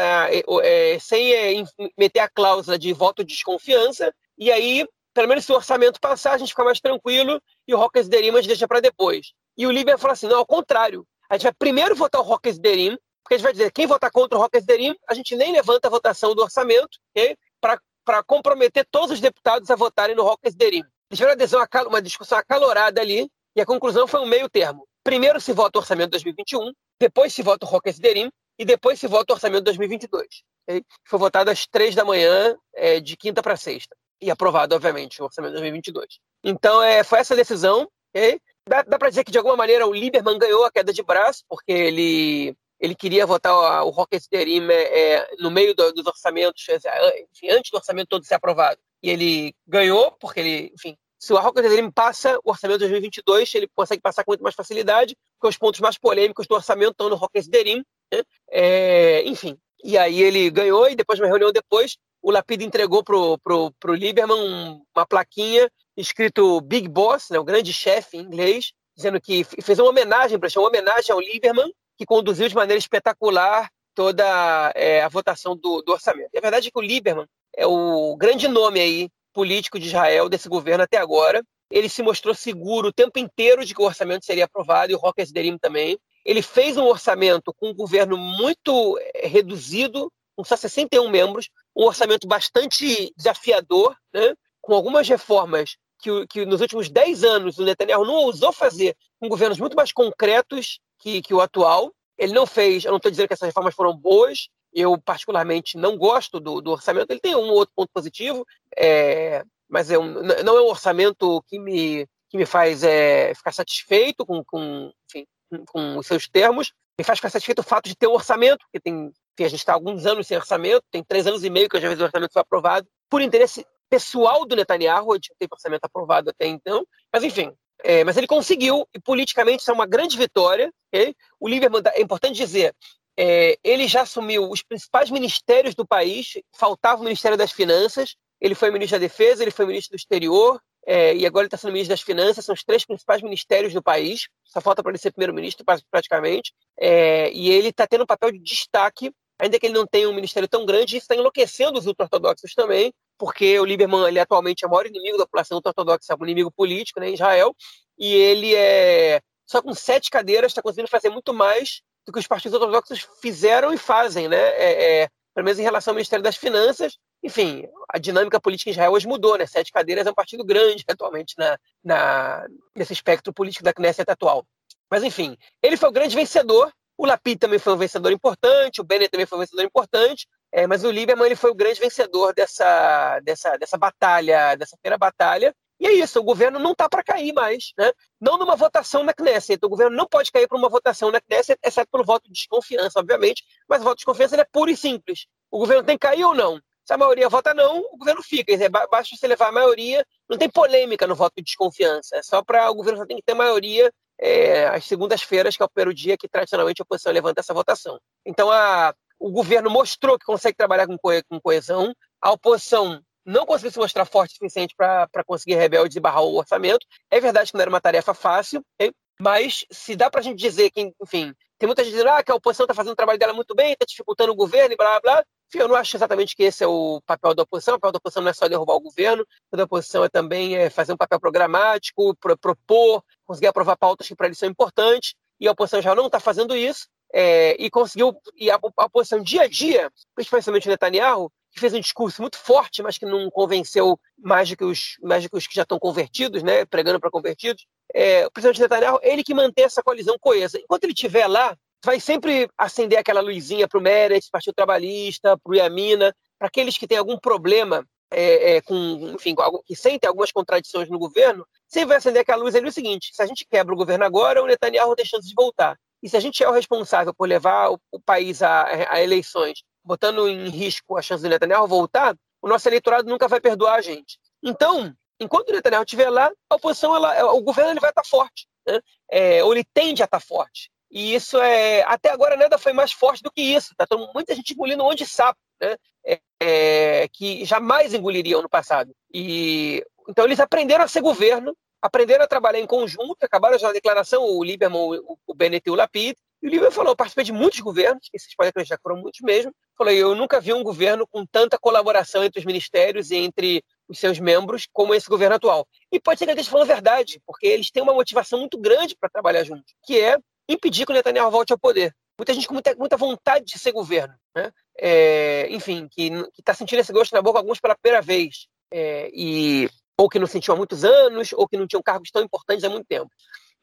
é, sem é, meter a cláusula de voto de desconfiança, e aí, pelo menos se o orçamento passar, a gente fica mais tranquilo e o Roques Derim a gente deixa para depois. E o Líbia falou assim: não, ao contrário, a gente vai primeiro votar o Roques Derim, porque a gente vai dizer quem votar contra o Roques Derim, a gente nem levanta a votação do orçamento, okay? para para comprometer todos os deputados a votarem no Rockers Derim. Eles tiveram adesão a uma discussão acalorada ali, e a conclusão foi um meio termo. Primeiro se vota o orçamento de 2021, depois se vota o Rockers Derim, e depois se vota o orçamento de 2022. Okay? Foi votado às três da manhã, é, de quinta para sexta. E aprovado, obviamente, o orçamento de 2022. Então, é, foi essa decisão. Okay? Dá, dá para dizer que, de alguma maneira, o Lieberman ganhou a queda de braço, porque ele ele queria votar o Rocket é, é, no meio do, dos orçamentos, é, enfim, antes do orçamento todo ser aprovado. E ele ganhou, porque ele, enfim, se o Rocket passa o orçamento de 2022, ele consegue passar com muito mais facilidade, porque os pontos mais polêmicos do orçamento estão no Rocket. Né? É, enfim, e aí ele ganhou, e depois, uma reunião depois, o Lapid entregou pro, pro, pro Lieberman uma plaquinha escrito Big Boss, né, o grande chefe em inglês, dizendo que fez uma homenagem, para uma homenagem ao Lieberman, que conduziu de maneira espetacular toda é, a votação do, do, orçamento. E a verdade é que o Lieberman é o grande nome aí político de Israel desse governo até agora. Ele se mostrou seguro o tempo inteiro de que o orçamento seria aprovado e o Rockers Derim também. Ele fez um orçamento com um governo muito é, reduzido, com só 61 membros, um orçamento bastante desafiador, né? com algumas reformas que, que nos últimos 10 anos o Netanyahu não ousou fazer com governos muito mais concretos que, que o atual. Ele não fez, eu não estou dizendo que essas reformas foram boas, eu particularmente não gosto do, do orçamento, ele tem um ou outro ponto positivo, é, mas é um, não é um orçamento que me, que me faz é, ficar satisfeito com, com, enfim, com os seus termos, me faz ficar satisfeito o fato de ter um orçamento, porque tem, enfim, a gente está alguns anos sem orçamento, tem três anos e meio que já vez o orçamento foi aprovado, por interesse pessoal do Netanyahu, não teve orçamento aprovado até então, mas enfim, é, mas ele conseguiu, e politicamente isso é uma grande vitória. Okay? O Lieberman, é importante dizer, é, ele já assumiu os principais ministérios do país, faltava o Ministério das Finanças, ele foi ministro da Defesa, ele foi ministro do Exterior, é, e agora ele está sendo ministro das Finanças, são os três principais ministérios do país, só falta para ele ser primeiro-ministro, praticamente, é, e ele está tendo um papel de destaque, ainda que ele não tenha um ministério tão grande, isso está enlouquecendo os ultra-ortodoxos também, porque o Lieberman ele atualmente é o maior inimigo da população ultra-ortodoxa, é um inimigo político né, em Israel, e ele é só com sete cadeiras está conseguindo fazer muito mais do que os partidos ortodoxos fizeram e fazem, né? É, é, pelo menos em relação ao Ministério das Finanças. Enfim, a dinâmica política em Israel hoje mudou, né? Sete cadeiras é um partido grande atualmente na, na, nesse espectro político da Knesset atual. Mas, enfim, ele foi o grande vencedor. O Lapid também foi um vencedor importante, o Bennett também foi um vencedor importante, é, mas o Lieberman ele foi o grande vencedor dessa, dessa, dessa batalha, dessa primeira batalha, e é isso, o governo não está para cair mais, né? Não numa votação na Knesset. O governo não pode cair para uma votação na Knesset, exceto pelo voto de desconfiança, obviamente, mas o voto de desconfiança é puro e simples. O governo tem que cair ou não? Se a maioria vota não, o governo fica. Dizer, basta você levar a maioria, não tem polêmica no voto de desconfiança. É só para o governo só tem que ter maioria é, segundas-feiras, que é o primeiro dia que tradicionalmente a oposição levanta essa votação. Então a, o governo mostrou que consegue trabalhar com, com coesão, a oposição não conseguiu se mostrar forte o suficiente para conseguir rebeldes e barrar o orçamento. É verdade que não era uma tarefa fácil, hein? mas se dá para a gente dizer que, enfim, tem muita gente dizendo ah, que a oposição está fazendo o trabalho dela muito bem, está dificultando o governo e blá blá blá. Enfim, eu não acho exatamente que esse é o papel da oposição. O papel da oposição não é só derrubar o governo, o papel da oposição é também é, fazer um papel programático, pro, propor, conseguir aprovar pautas que para eles são importantes, e a oposição já não está fazendo isso. É, e conseguiu, e a, a oposição dia a dia, principalmente o Netanyahu, que fez um discurso muito forte, mas que não convenceu mais do que os, mais do que, os que já estão convertidos, né, pregando para convertidos. É, o presidente Netanyahu, ele que mantém essa coalizão coesa. Enquanto ele estiver lá, vai sempre acender aquela luzinha para o Meretz, Partido Trabalhista, para o Yamina, para aqueles que têm algum problema é, é, com, enfim, que sentem algumas contradições no governo, sempre vai acender aquela luz ali o seguinte: se a gente quebra o governo agora, o Netanyahu tem chance de voltar. E se a gente é o responsável por levar o, o país a, a, eleições botando em risco a chance do Netanyahu voltar, o nosso eleitorado nunca vai perdoar a gente. Então, enquanto o Netanyahu estiver lá, a oposição, ela, o governo ele vai estar forte, né? é, ou ele tende a estar forte. E isso é. Até agora nada foi mais forte do que isso. Tá muita gente engolindo um monte de sapo, né? É, é, que jamais engoliriam no passado. E então eles aprenderam a ser governo, aprenderam a trabalhar em conjunto, acabaram já a declaração, o Lieberman, o, o Bennett e o Lapid, e o Lieberman falou, eu participei de muitos governos, e vocês podem acreditar que foram muitos mesmo, Falei, eu nunca vi um governo com tanta colaboração entre os ministérios e entre os seus membros como esse governo atual. E pode ser que ele esteja falando a verdade, porque eles têm uma motivação muito grande para trabalhar juntos, que é impedir que o Netanyahu volte ao poder. Muita gente com muita, muita vontade de ser governo, né? É, enfim, que está sentindo esse gosto na boca, alguns pela primeira vez, é, e ou que não sentiu há muitos anos, ou que não tinham cargos tão importantes há muito tempo.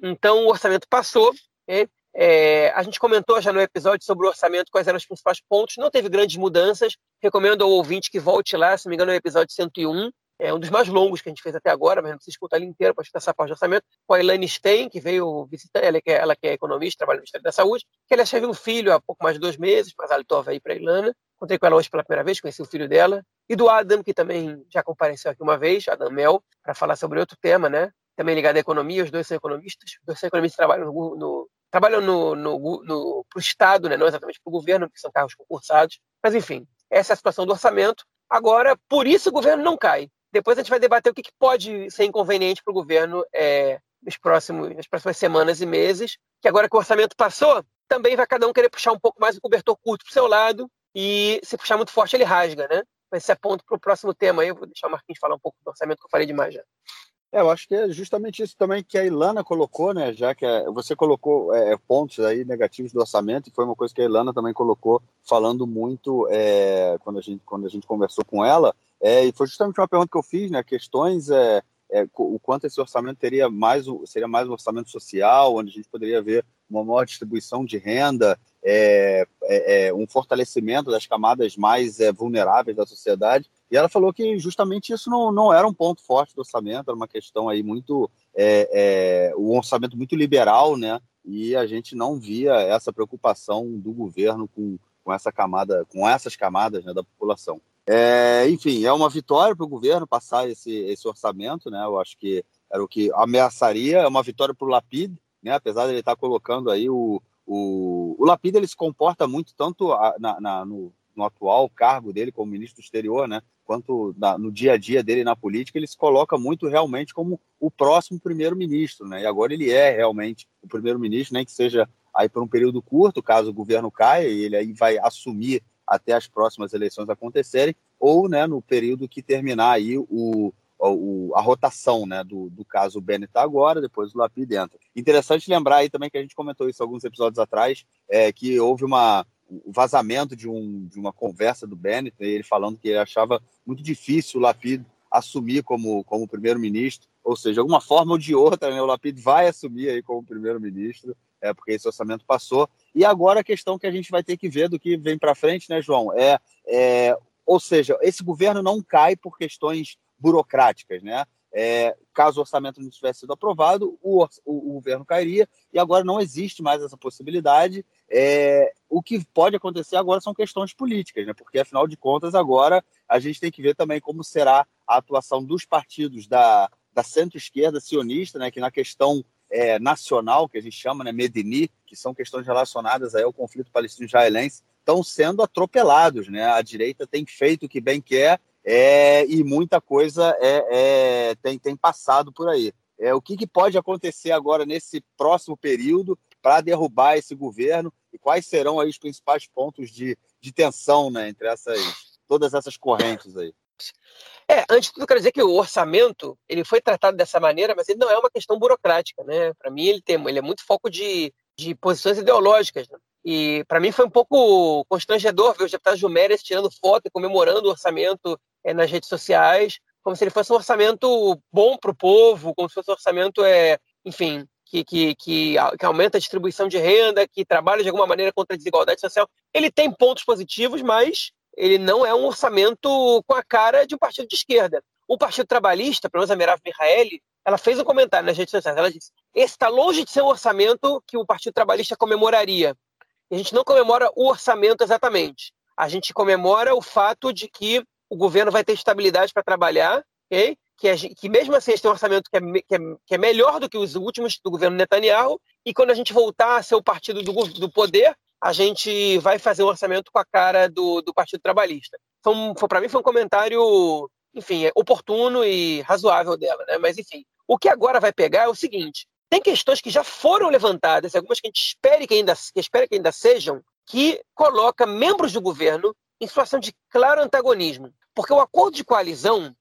Então, o orçamento passou, é, é, a gente comentou já no episódio sobre o orçamento quais eram os principais pontos, não teve grandes mudanças. Recomendo ao ouvinte que volte lá, se não me engano, é o episódio 101, é um dos mais longos que a gente fez até agora, mas não precisa escutar ele inteiro para escutar essa parte de orçamento, com a Elaine Stein, que veio visitar, ela que é, ela que é economista, trabalha no Ministério da Saúde, que ela teve um filho há pouco mais de dois meses, mas ela estava aí para a Ilana. Encontrei com ela hoje pela primeira vez, conheci o filho dela. E do Adam, que também já compareceu aqui uma vez, Adam Mel, para falar sobre outro tema, né? Também ligado à economia, os dois são economistas, os dois são economistas trabalham no, no trabalham no, no, no, para o Estado, né? não exatamente para o governo, porque são cargos concursados. Mas, enfim, essa é a situação do orçamento. Agora, por isso o governo não cai. Depois a gente vai debater o que, que pode ser inconveniente para o governo é, nos próximos, nas próximas semanas e meses, que agora que o orçamento passou, também vai cada um querer puxar um pouco mais o cobertor curto para o seu lado, e se puxar muito forte, ele rasga, né? Mas esse é ponto para o próximo tema aí. Eu vou deixar o Marquinhos falar um pouco do orçamento que eu falei demais já. É, eu acho que é justamente isso também que a Ilana colocou, né? Já que é, você colocou é, pontos aí negativos do orçamento, e foi uma coisa que a Ilana também colocou, falando muito quando, a gente, quando a gente conversou com ela. E foi justamente uma pergunta que eu fiz, né? Questões é, o quanto esse orçamento teria mais seria mais um orçamento social, onde a gente poderia ver uma maior distribuição de renda, um fortalecimento das camadas mais vulneráveis da sociedade. E ela falou que justamente isso não, não era um ponto forte do orçamento, era uma questão aí muito. É, é, um orçamento muito liberal, né? E a gente não via essa preocupação do governo com, com essa camada, com essas camadas né, da população. É, enfim, é uma vitória para o governo passar esse, esse orçamento, né? Eu acho que era o que ameaçaria, é uma vitória para o Lapid, né? Apesar de ele estar colocando aí o, o, o, Lapida ele se comporta muito tanto na, na, no, no, atual cargo dele como ministro do exterior, né, quanto na, no dia a dia dele na política, ele se coloca muito realmente como o próximo primeiro-ministro, né, e agora ele é realmente o primeiro-ministro, nem que seja aí por um período curto, caso o governo caia, e ele aí vai assumir até as próximas eleições acontecerem, ou né, no período que terminar aí o, o, a rotação né, do, do caso Bennett agora, depois o Lapid entra. Interessante lembrar aí também que a gente comentou isso alguns episódios atrás, é, que houve uma, um vazamento de, um, de uma conversa do Bennett, né, ele falando que ele achava muito difícil o Lapid assumir como, como primeiro-ministro, ou seja, de alguma forma ou de outra, né, o Lapid vai assumir aí como primeiro-ministro, é, porque esse orçamento passou. E agora a questão que a gente vai ter que ver do que vem para frente, né, João, é, é, ou seja, esse governo não cai por questões burocráticas, né? É, caso o orçamento não tivesse sido aprovado, o, o, o, governo cairia, e agora não existe mais essa possibilidade. É, o que pode acontecer agora são questões políticas, né? porque afinal de contas, agora a gente tem que ver também como será a atuação dos partidos da, da centro-esquerda sionista, né? que na questão é, nacional, que a gente chama né, Medini, que são questões relacionadas aí ao conflito palestino-israelense, estão sendo atropelados. Né? A direita tem feito o que bem quer é, e muita coisa é, é, tem, tem passado por aí. É, o que, que pode acontecer agora nesse próximo período para derrubar esse governo e quais serão aí os principais pontos de, de tensão né, entre essas, todas essas correntes aí? É, antes de tudo, quero dizer que o orçamento ele foi tratado dessa maneira, mas ele não é uma questão burocrática, né? Para mim, ele, tem, ele é muito foco de, de posições ideológicas. Né? E para mim foi um pouco constrangedor ver os deputados do tirando foto e comemorando o orçamento é, nas redes sociais, como se ele fosse um orçamento bom para o povo, como se fosse um orçamento, é, enfim, que, que, que, que, aumenta a distribuição de renda, que trabalha de alguma maneira contra a desigualdade social. Ele tem pontos positivos, mas ele não é um orçamento com a cara de um partido de esquerda. O Partido Trabalhista, pelo menos a Merav Mihaeli, ela fez um comentário nas redes sociais. Ela disse: esse está longe de ser um orçamento que o Partido Trabalhista comemoraria. A gente não comemora o orçamento exatamente. A gente comemora o fato de que o governo vai ter estabilidade para trabalhar, okay? Que, é, que mesmo assim tem um orçamento que é, que, é, que é, melhor do que os últimos do governo Netanyahu, e quando a gente voltar a ser o partido do, do poder, a gente vai fazer um orçamento com a cara do, do Partido Trabalhista. Então, para mim foi um comentário, enfim, é oportuno e razoável dela, né? Mas enfim, o que agora vai pegar é o seguinte: tem questões que já foram levantadas, algumas que a gente espere que ainda, que espera que ainda sejam, que coloca membros do governo em situação de claro antagonismo. Porque o acordo de coalizão,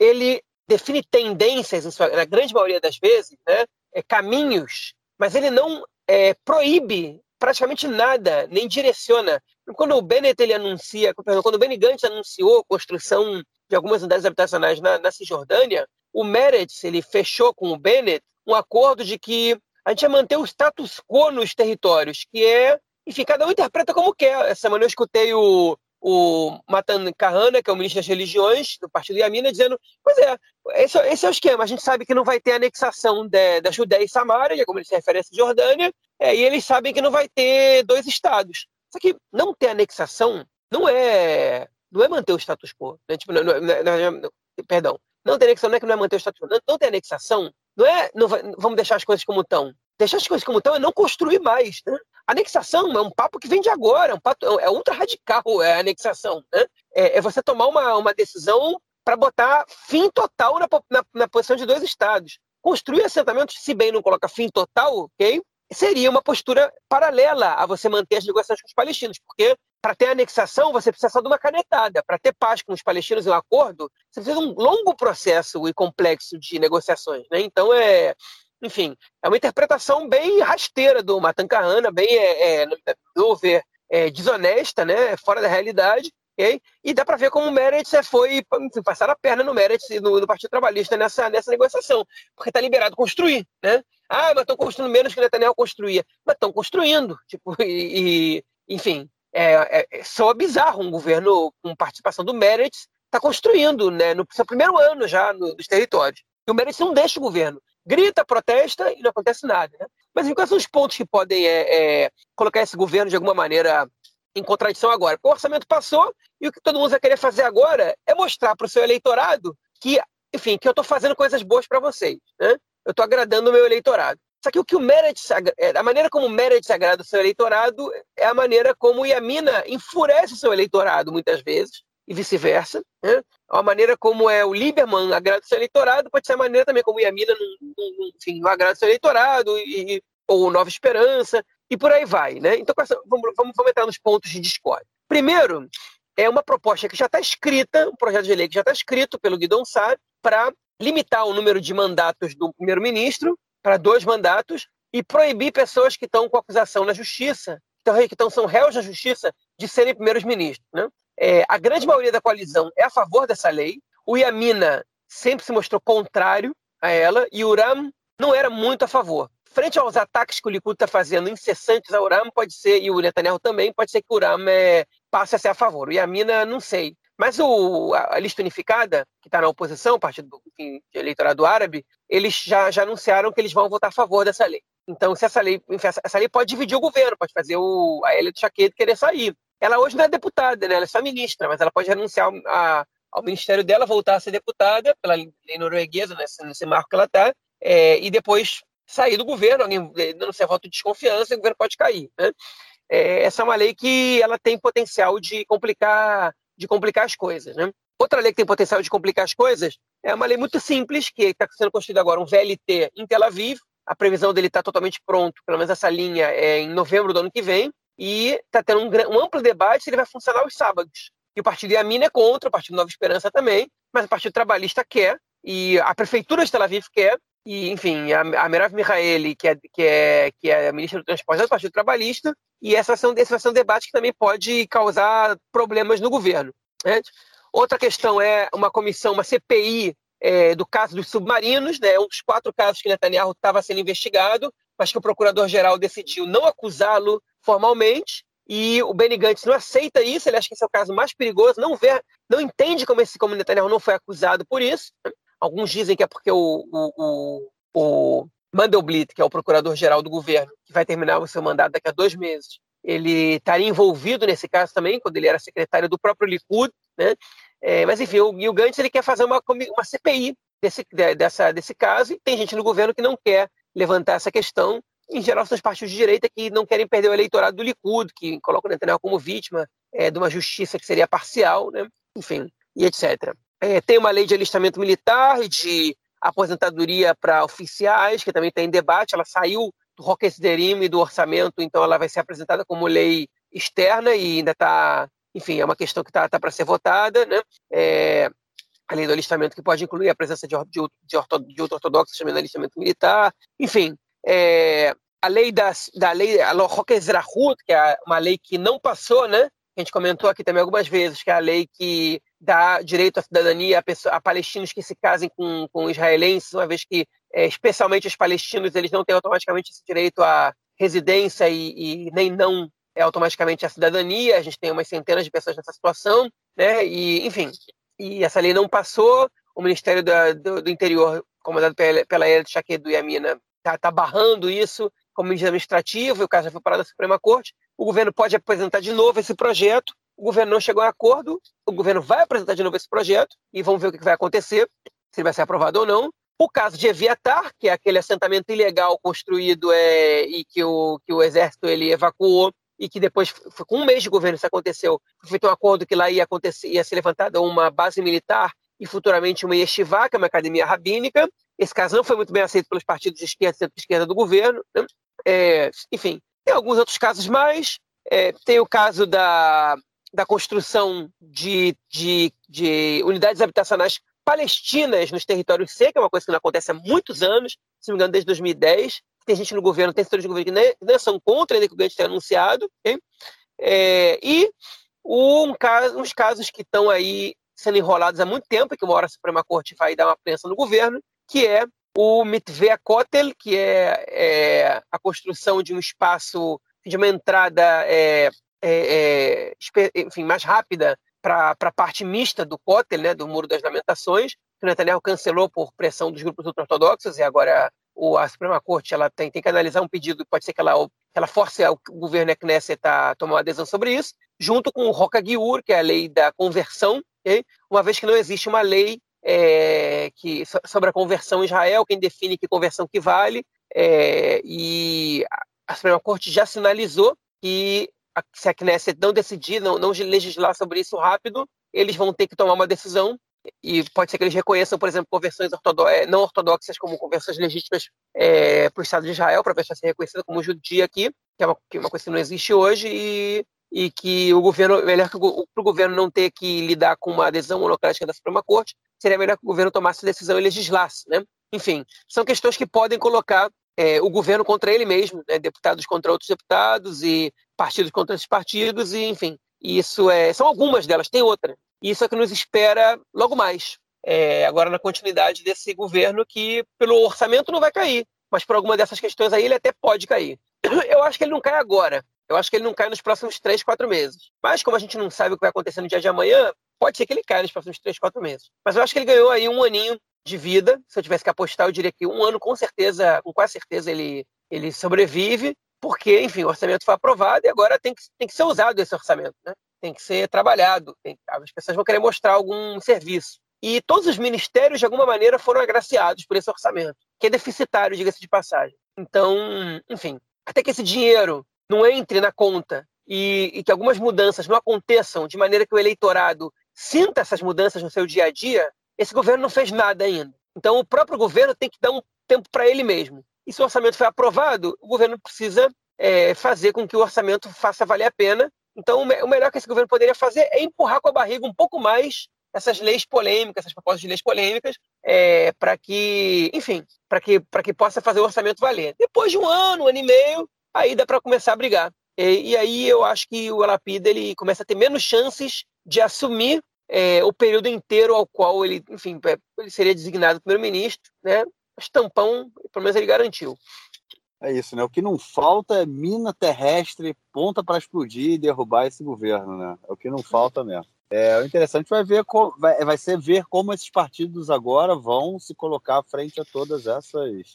ele define tendências, na grande maioria das vezes, né, é, caminhos, mas ele não é, proíbe praticamente nada, nem direciona. Quando o Bennett ele anuncia, perdão, quando o Benny Gantz anunciou a construção de algumas unidades habitacionais na, na Cisjordânia, o Meretz ele fechou com o Bennett um acordo de que a gente ia manter o status quo nos territórios, que é, enfim, cada um interpreta como quer. Essa semana eu escutei o, o Matan Kahana, que é o ministro das religiões do partido Yamina, dizendo: Pois é, esse, esse, é o esquema. A gente sabe que não vai ter anexação de, da Judéia e Samaria, como ele se refere a Cisjordânia, é, e eles sabem que não vai ter dois estados. Só que não ter anexação não é não é manter o status quo. Né? Tipo, não, não, não, perdão, não ter anexação não é que não é manter o status quo. Não, ter anexação não é não vamos deixar as coisas como estão. Deixar as coisas como estão é não construir mais. Né? Anexação é um papo que vem de agora, é um papo, é ultra radical é anexação. Né? É, é, você tomar uma, uma decisão para botar fim total na, na, na, posição de dois estados. Construir assentamentos, se bem não coloca fim total, ok? Seria uma postura paralela a você manter as negociações com os palestinos, porque para ter anexação você precisa só de uma canetada. Para ter paz com os palestinos e um acordo, você precisa de um longo processo e complexo de negociações. Né? Então é enfim, é uma interpretação bem rasteira do Matan bem, é, é, no ver, é, desonesta, né, fora da realidade, okay? e dá para ver como o Meretz foi enfim, passar a perna no Meretz e no, no, Partido Trabalhista nessa, nessa negociação, porque está liberado construir, né? Ah, mas estão construindo menos que Netanyahu construía. Mas estão construindo, tipo, e, e enfim, é, é, é só bizarro um governo com participação do Meretz está construindo, né, no seu primeiro ano já nos territórios. E o Meretz não deixa o governo grita, protesta e não acontece nada. Né? Mas quais são os pontos que podem é, é, colocar esse governo de alguma maneira em contradição agora? Porque o orçamento passou e o que todo mundo vai querer fazer agora é mostrar para o seu eleitorado que, enfim, que eu estou fazendo coisas boas para vocês. Né? Eu estou agradando o meu eleitorado. Só que o que o Meretz, é, a maneira como o Meretz agrada o seu eleitorado é a maneira como Yamina enfurece o seu eleitorado, muitas vezes, e vice-versa. Né? A maneira como é o Lieberman agrada o seu eleitorado pode ser a maneira também como o Yamina não, não, enfim, não agrada o seu eleitorado, e, ou Nova Esperança, e por aí vai. Né? Então, vamos, vamos, vamos entrar nos pontos de discórdia. Primeiro, é uma proposta que já está escrita, um projeto de lei que já está escrito pelo Guidon Sá para limitar o número de mandatos do primeiro-ministro para dois mandatos e proibir pessoas que estão com acusação na justiça, que estão, são réus na justiça, de serem primeiros-ministros. Né? É, a grande maioria da coalizão é a favor dessa lei. O Yamina sempre se mostrou contrário a ela e o Uram não era muito a favor. Frente aos ataques que o Likud está fazendo incessantes ao Uram, pode ser, e o Netanyahu também, pode ser que o Uram é, passe a ser a favor. O Yamina, não sei. Mas o, a lista unificada, que está na oposição, o Partido de Eleitorado Árabe, eles já, já anunciaram que eles vão votar a favor dessa lei. Então, se essa lei, essa lei pode dividir o governo, pode fazer o, a Elia Chaquet querer sair. Ela hoje não é deputada, né? ela é só ministra, mas ela pode renunciar a, ao ministério dela, voltar a ser deputada pela lei norueguesa, nesse, nesse marco que ela está, é, e depois sair do governo, alguém não ser voto de desconfiança, o governo pode cair. Né? É, essa é uma lei que ela tem potencial de complicar de complicar as coisas. Né? Outra lei que tem potencial de complicar as coisas é uma lei muito simples, que está sendo construída agora, um VLT em Tel Aviv. A previsão dele está totalmente pronto, pelo menos essa linha é em novembro do ano que vem. E está tendo um, um, amplo debate se ele vai funcionar aos sábados. E o Partido Yamina é contra, o Partido Nova Esperança também, mas o Partido Trabalhista quer, e a Prefeitura de Tel Aviv quer, e, enfim, a, a Merav Mihaeli, que é, que, é, que é a ministra do Transporte do Partido Trabalhista, e essa vai, ser um, esse vai ser um debate que também pode causar problemas no governo. Né? Outra questão é uma comissão, uma CPI é, do caso dos submarinos, né? um dos quatro casos que Netanyahu estava sendo investigado, mas que o procurador-geral decidiu não acusá-lo formalmente, e o Benny Gantz não aceita isso, ele acha que esse é o caso mais perigoso, não vê, não entende como esse como Netanyahu não foi acusado por isso. Alguns dizem que é porque o, o, o, o Mandelblit, que é o procurador-geral do governo, que vai terminar o seu mandato daqui a dois meses, ele estaria envolvido nesse caso também, quando ele era secretário do próprio Likud, né? É, mas enfim, o, o Gantz ele quer fazer uma, uma CPI desse, dessa, desse caso, e tem gente no governo que não quer levantar essa questão. Em geral, são os partidos de direita que não querem perder o eleitorado do Likud, que colocam o Netanyahu como vítima é, de uma justiça que seria parcial, né? enfim, e etc. É, tem uma lei de alistamento militar e de aposentadoria para oficiais, que também está em debate. Ela saiu do Roquesderim e do orçamento, então ela vai ser apresentada como lei externa e ainda está, enfim, é uma questão que está tá, para ser votada, né? É, a lei do alistamento que pode incluir a presença de, de, de, de ortodoxos também no alistamento militar, enfim, é, a lei da, da lei, a Roquesrahut, que é uma lei que não passou, né? A gente comentou aqui também algumas vezes, que é a lei que dá direito à cidadania a, pessoa, a palestinos que se casem com, com israelenses, uma vez que, é, especialmente os palestinos, eles não têm automaticamente esse direito à residência e, e, nem não é automaticamente a cidadania. A gente tem umas centenas de pessoas nessa situação, né? E, enfim, e essa lei não passou. O Ministério do, do, Interior, comandado pela, pela Ered Shaquet do Yamina, está tá barrando isso como medida administrativa, e o caso já foi parado da Suprema Corte. O governo pode apresentar de novo esse projeto, o governo não chegou a acordo, o governo vai apresentar de novo esse projeto e vamos ver o que vai acontecer, se ele vai ser aprovado ou não. O caso de Eviatar, que é aquele assentamento ilegal construído é, e que o, que o exército ele evacuou e que depois, com um mês de governo isso aconteceu, foi feito um acordo que lá ia, acontecer, ia ser levantada uma base militar e futuramente uma yeshiva, que é uma academia rabínica. Esse caso não foi muito bem aceito pelos partidos de esquerda e centro-esquerda do governo. Né? É, enfim, tem alguns outros casos mais. É, tem o caso da, da construção de, de, de unidades habitacionais palestinas nos territórios C, que é uma coisa que não acontece há muitos anos, se não me engano, desde 2010. Tem gente no governo, tem setores do governo que nem, nem são contra, ainda que o Gantz tenha anunciado. É, e um caso, uns casos que estão aí sendo enrolados há muito tempo, que uma hora a Suprema Corte vai dar uma prensa no governo, que é o Mitvea Kotel, que é, é, a construção de um espaço, de uma entrada é, é, é, enfim, mais rápida para a parte mista do Kotel, né, do Muro das Lamentações, que Netanyahu cancelou por pressão dos grupos ultra-ortodoxos, e agora o, a Suprema Corte ela tem, tem que analisar um pedido, pode ser que ela, ela force o governo a Knesset a tomar uma adesão sobre isso, junto com o Roca Giur, que é a lei da conversão, okay? uma vez que não existe uma lei é, que, sobre a conversão em Israel, quem define que conversão que vale É, e a Suprema Corte já sinalizou que se a Knesset não decidir, não, não legislar sobre isso rápido, eles vão ter que tomar uma decisão e pode ser que eles reconheçam, por exemplo, conversões ortodoxas, não ortodoxas como conversões legítimas é, para o Estado de Israel, para deixar ser reconhecida como judia aqui, que é uma, que é uma coisa que não existe hoje, e, e que o governo, melhor que para o governo não ter que lidar com uma adesão monocrática da Suprema Corte, seria melhor que o governo tomasse decisão e legislasse, né? Enfim, são questões que podem colocar é, o governo contra ele mesmo, né? deputados contra outros deputados e partidos contra esses partidos, e enfim, isso é, são algumas delas, tem outra. Isso é que nos espera logo mais. É, agora na continuidade desse governo que pelo orçamento não vai cair, mas por alguma dessas questões aí ele até pode cair. Eu acho que ele não cai agora. Eu acho que ele não cai nos próximos três, quatro meses. Mas como a gente não sabe o que vai acontecer no dia de amanhã, pode ser que ele caia nos próximos três, quatro meses. Mas eu acho que ele ganhou aí um aninho de vida. Se eu tivesse que apostar, eu diria que um ano, com certeza, com quase certeza, ele, ele sobrevive, porque, enfim, o orçamento foi aprovado e agora tem que, tem que ser usado esse orçamento, né? Tem que ser trabalhado, tem, as pessoas vão querer mostrar algum serviço. E todos os ministérios, de alguma maneira, foram agraciados por esse orçamento, que é deficitário, diga-se de passagem. Então, enfim, até que esse dinheiro não entre na conta e, e, que algumas mudanças não aconteçam de maneira que o eleitorado sinta essas mudanças no seu dia a dia, esse governo não fez nada ainda. Então, o próprio governo tem que dar um tempo para ele mesmo. E se o orçamento foi aprovado, o governo precisa é, fazer com que o orçamento faça valer a pena. Então, o melhor que esse governo poderia fazer é empurrar com a barriga um pouco mais essas leis polêmicas, essas propostas de leis polêmicas, é, para que, enfim, para que, que possa fazer o orçamento valer. Depois de um ano, um ano e meio, aí dá para começar a brigar. E, e, aí eu acho que o Lapida ele começa a ter menos chances de assumir é, o período inteiro ao qual ele, enfim, é, ele seria designado primeiro-ministro, né? Mas tampão, pelo menos ele garantiu. É isso, né? O que não falta é mina terrestre, ponta para explodir e derrubar esse governo, né? É o que não falta mesmo. É, o interessante vai ver vai, vai ser ver como esses partidos agora vão se colocar frente a todas essas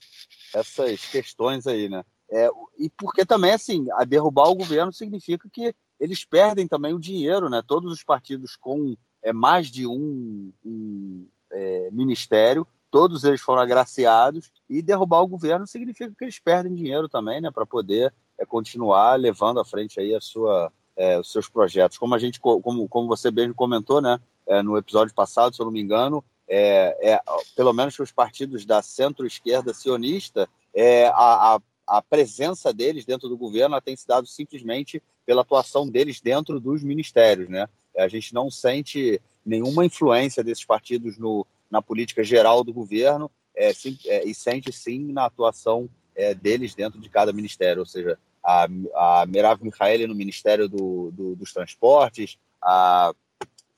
essas questões aí, né? É, e porque também assim, a derrubar o governo significa que eles perdem também o dinheiro, né? Todos os partidos com é, mais de um, um é, ministério, todos eles foram agraciados, e derrubar o governo significa que eles perdem dinheiro também, né, para poder é, continuar levando à frente aí a sua, é, os seus projetos. Como a gente, como, como você mesmo comentou, né, é, no episódio passado, se eu não me engano, é, é, pelo menos os partidos da centro-esquerda sionista, é, a, a, a, presença deles dentro do governo tem se dado simplesmente pela atuação deles dentro dos ministérios, né? A gente não sente nenhuma influência desses partidos no, na política geral do governo é, sim, é, e sente sim na atuação é, deles dentro de cada ministério, ou seja, a, a Merav Michaeli no Ministério do, do, dos Transportes, a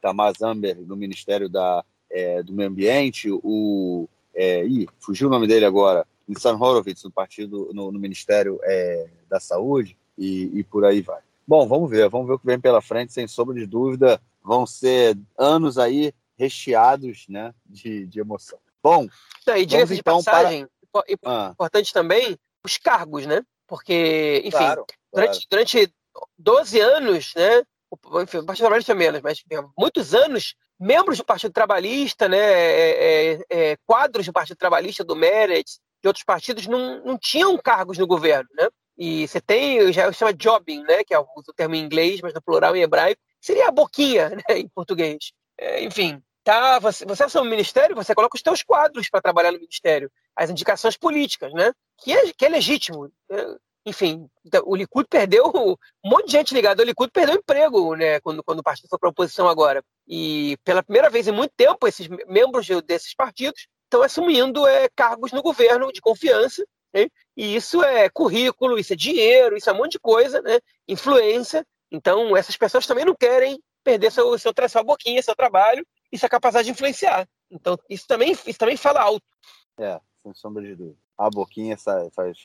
Tamar Zamber no Ministério da, é, do Meio Ambiente, o. É, ih, fugiu o nome dele agora, Nissan Horowitz no partido no, no Ministério é, da Saúde e, e por aí vai. Bom, vamos ver, vamos ver o que vem pela frente, sem sombra de dúvida. Vão ser anos aí recheados né, de, de emoção. Bom, Não, e diga-se então de passagem, para... Ah. importante ah. também, os cargos, né? Porque, enfim, claro, durante, claro. durante 12 anos, né? Enfim, o Partido Trabalhista menos, mas muitos anos, membros do Partido Trabalhista, né? É, é, é, quadros do Partido Trabalhista, do Meretz, de outros partidos, não, não tinham cargos no governo, né? E você tem, já chama jobbing, né, que é o termo em inglês, mas no plural em hebraico, seria a boquinha, né, em português. É, enfim, tá, você, você assume o ministério, você coloca os teus quadros para trabalhar no ministério, as indicações políticas, né, que é, que é legítimo. Né? Enfim, então, o Likud perdeu, um monte de gente ligada ao Likud perdeu emprego, né, quando, quando o partido foi para a oposição agora. E pela primeira vez em muito tempo, esses membros desses partidos estão assumindo é, cargos no governo de confiança né? E isso é currículo, isso é dinheiro, isso é um monte de coisa, né? influência. Então, essas pessoas também não querem perder seu, seu, sua boquinha, seu trabalho e sua capacidade de influenciar. Então, isso também, isso também fala alto. É, sem sombra de dúvida. A boquinha faz, faz,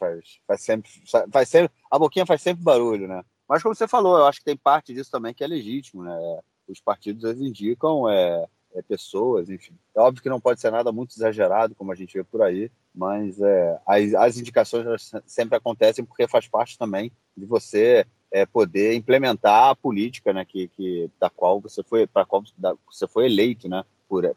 faz, sempre, faz sempre. A boquinha faz sempre barulho, né? Mas como você falou, eu acho que tem parte disso também que é legítimo, né? Os partidos eles indicam é, é, pessoas, enfim. É óbvio que não pode ser nada muito exagerado, como a gente vê por aí, mas é, as, as indicações sempre acontecem porque faz parte também de você é, poder implementar a política, né, que, que da qual você foi, para qual da, você foi eleito, né,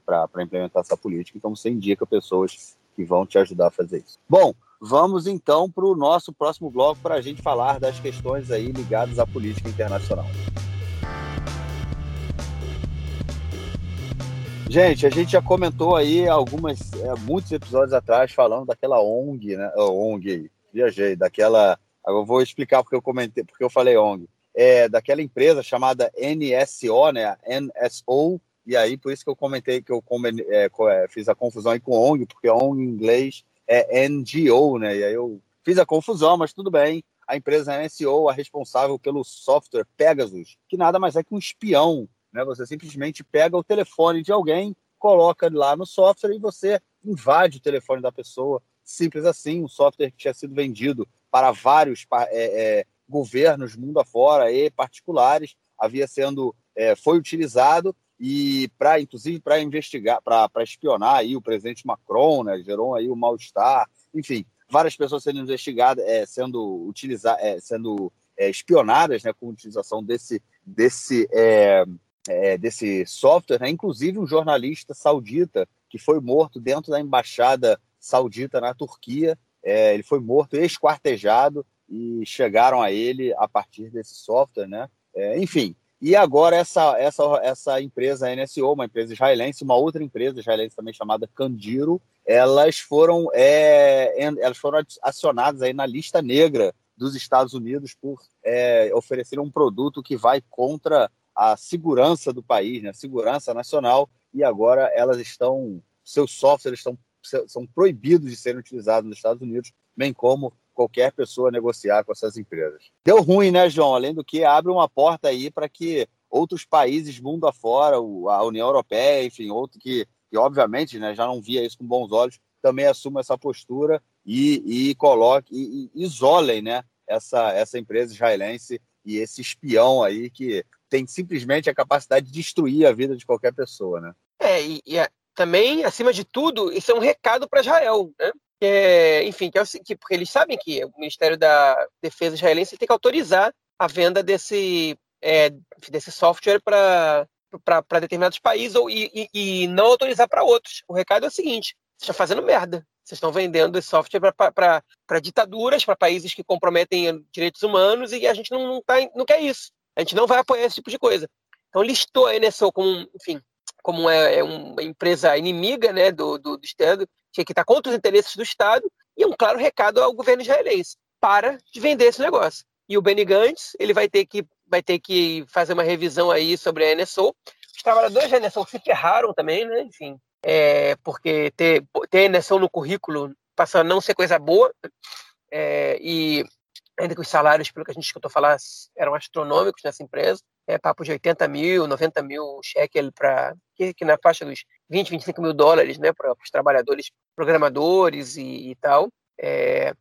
para implementar essa política. Então você indica pessoas que vão te ajudar a fazer isso. Bom, vamos então para o nosso próximo bloco para a gente falar das questões aí ligadas à política internacional. Gente, a gente já comentou aí algumas, é, muitos episódios atrás falando daquela ONG, né? ONG viajei, daquela. Eu vou explicar porque eu comentei, porque eu falei ONG. É daquela empresa chamada NSO, né? NSO, e aí por isso que eu comentei que eu é, é, fiz a confusão aí com ONG, porque ONG em inglês é NGO, né? E aí eu fiz a confusão, mas tudo bem. A empresa NSO é responsável pelo software Pegasus, que nada mais é que um espião né? Você simplesmente pega o telefone de alguém, coloca lá no software e você invade o telefone da pessoa. Simples assim, um software que tinha sido vendido para vários é, é, governos mundo afora e particulares, havia sendo é, foi utilizado e para inclusive para investigar, para espionar aí o presidente Macron, né? Gerou aí o mal-estar, enfim, várias pessoas sendo investigadas, é, sendo utilizadas, é, sendo é, espionadas, né? Com utilização desse desse é, é, desse software, né? inclusive um jornalista saudita que foi morto dentro da embaixada saudita na Turquia. É, ele foi morto, esquartejado, e chegaram a ele a partir desse software, né? É, enfim, e agora essa, essa, essa empresa NSO, uma empresa israelense, uma outra empresa israelense também chamada Candiro, elas foram, é, elas foram acionadas aí na lista negra dos Estados Unidos por é, oferecer um produto que vai contra a segurança do país, né, a segurança nacional, e agora elas estão, seus softwares estão, são proibidos de serem utilizados nos Estados Unidos, bem como qualquer pessoa negociar com essas empresas. Deu ruim, né, João? Além do que abre uma porta aí para que outros países mundo afora, a União Europeia, enfim, outro que, que obviamente né, já não via isso com bons olhos, também assumam essa postura e, e coloque e, e isolem né, essa, essa empresa israelense e esse espião aí que tem simplesmente a capacidade de destruir a vida de qualquer pessoa, né? É, e, e também, acima de tudo, isso é um recado para Israel, né? É, enfim, que é o, que, porque eles sabem que o Ministério da Defesa israelense tem que autorizar a venda desse, é, desse software para para determinados países ou, e, e, e não autorizar para outros. O recado é o seguinte: vocês estão fazendo merda. Vocês estão vendendo esse software para ditaduras, para países que comprometem direitos humanos e a gente não, não, tá, não quer isso. A gente não vai apoiar esse tipo de coisa. Então listou a NSO como, enfim, como é, é uma empresa inimiga né, do, do, do Estado, que está contra os interesses do Estado, e um claro recado ao governo israelense, para de vender esse negócio. E o Benny Gantz, ele vai ter que, vai ter que fazer uma revisão aí sobre a NSO. Os trabalhadores da NSO se ferraram também, né? enfim, é, porque ter, ter NSO no currículo passa a não ser coisa boa, é, e ainda que os salários, pelo que a gente escutou falar, eram astronômicos nessa empresa, é papo de 80 mil, 90 mil shekel para que, que, na faixa dos 20, 25 mil dólares, né, para os trabalhadores programadores e, e tal. É,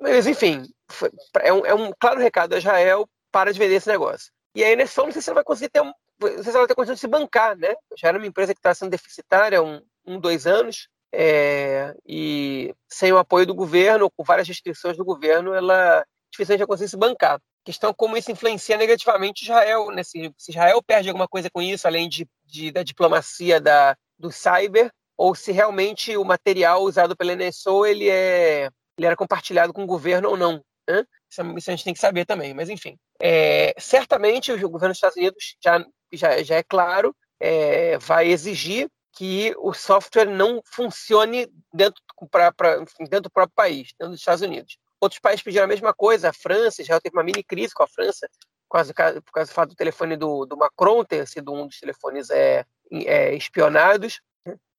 mas enfim, foi, é, um, é um claro recado a Israel para de vender esse negócio. E aí, nesse não sei se ela vai conseguir ter um, não sei se ela vai ter condição de se bancar, né? Já era uma empresa que está sendo deficitária há um, um, dois anos, é, e sem o apoio do governo, com várias restrições do governo, ela dificilmente vai conseguir se bancar. Questão é como isso influencia negativamente Israel, né? se, se Israel perde alguma coisa com isso, além de, de, da diplomacia da, do cyber, ou se realmente o material usado pela NSO ele, é, ele era compartilhado com o governo ou não. Né? Isso, isso, a gente tem que saber também, mas enfim. É, certamente o governo dos Estados Unidos, já, já, já é claro, é, vai exigir que o software não funcione dentro, pra, pra, dentro do próprio país, dentro dos Estados Unidos. Outros países pediram a mesma coisa, a França já teve uma mini crise com a França, por causa, por causa do fato do telefone do, do Macron ter sido um dos telefones é, é, espionados.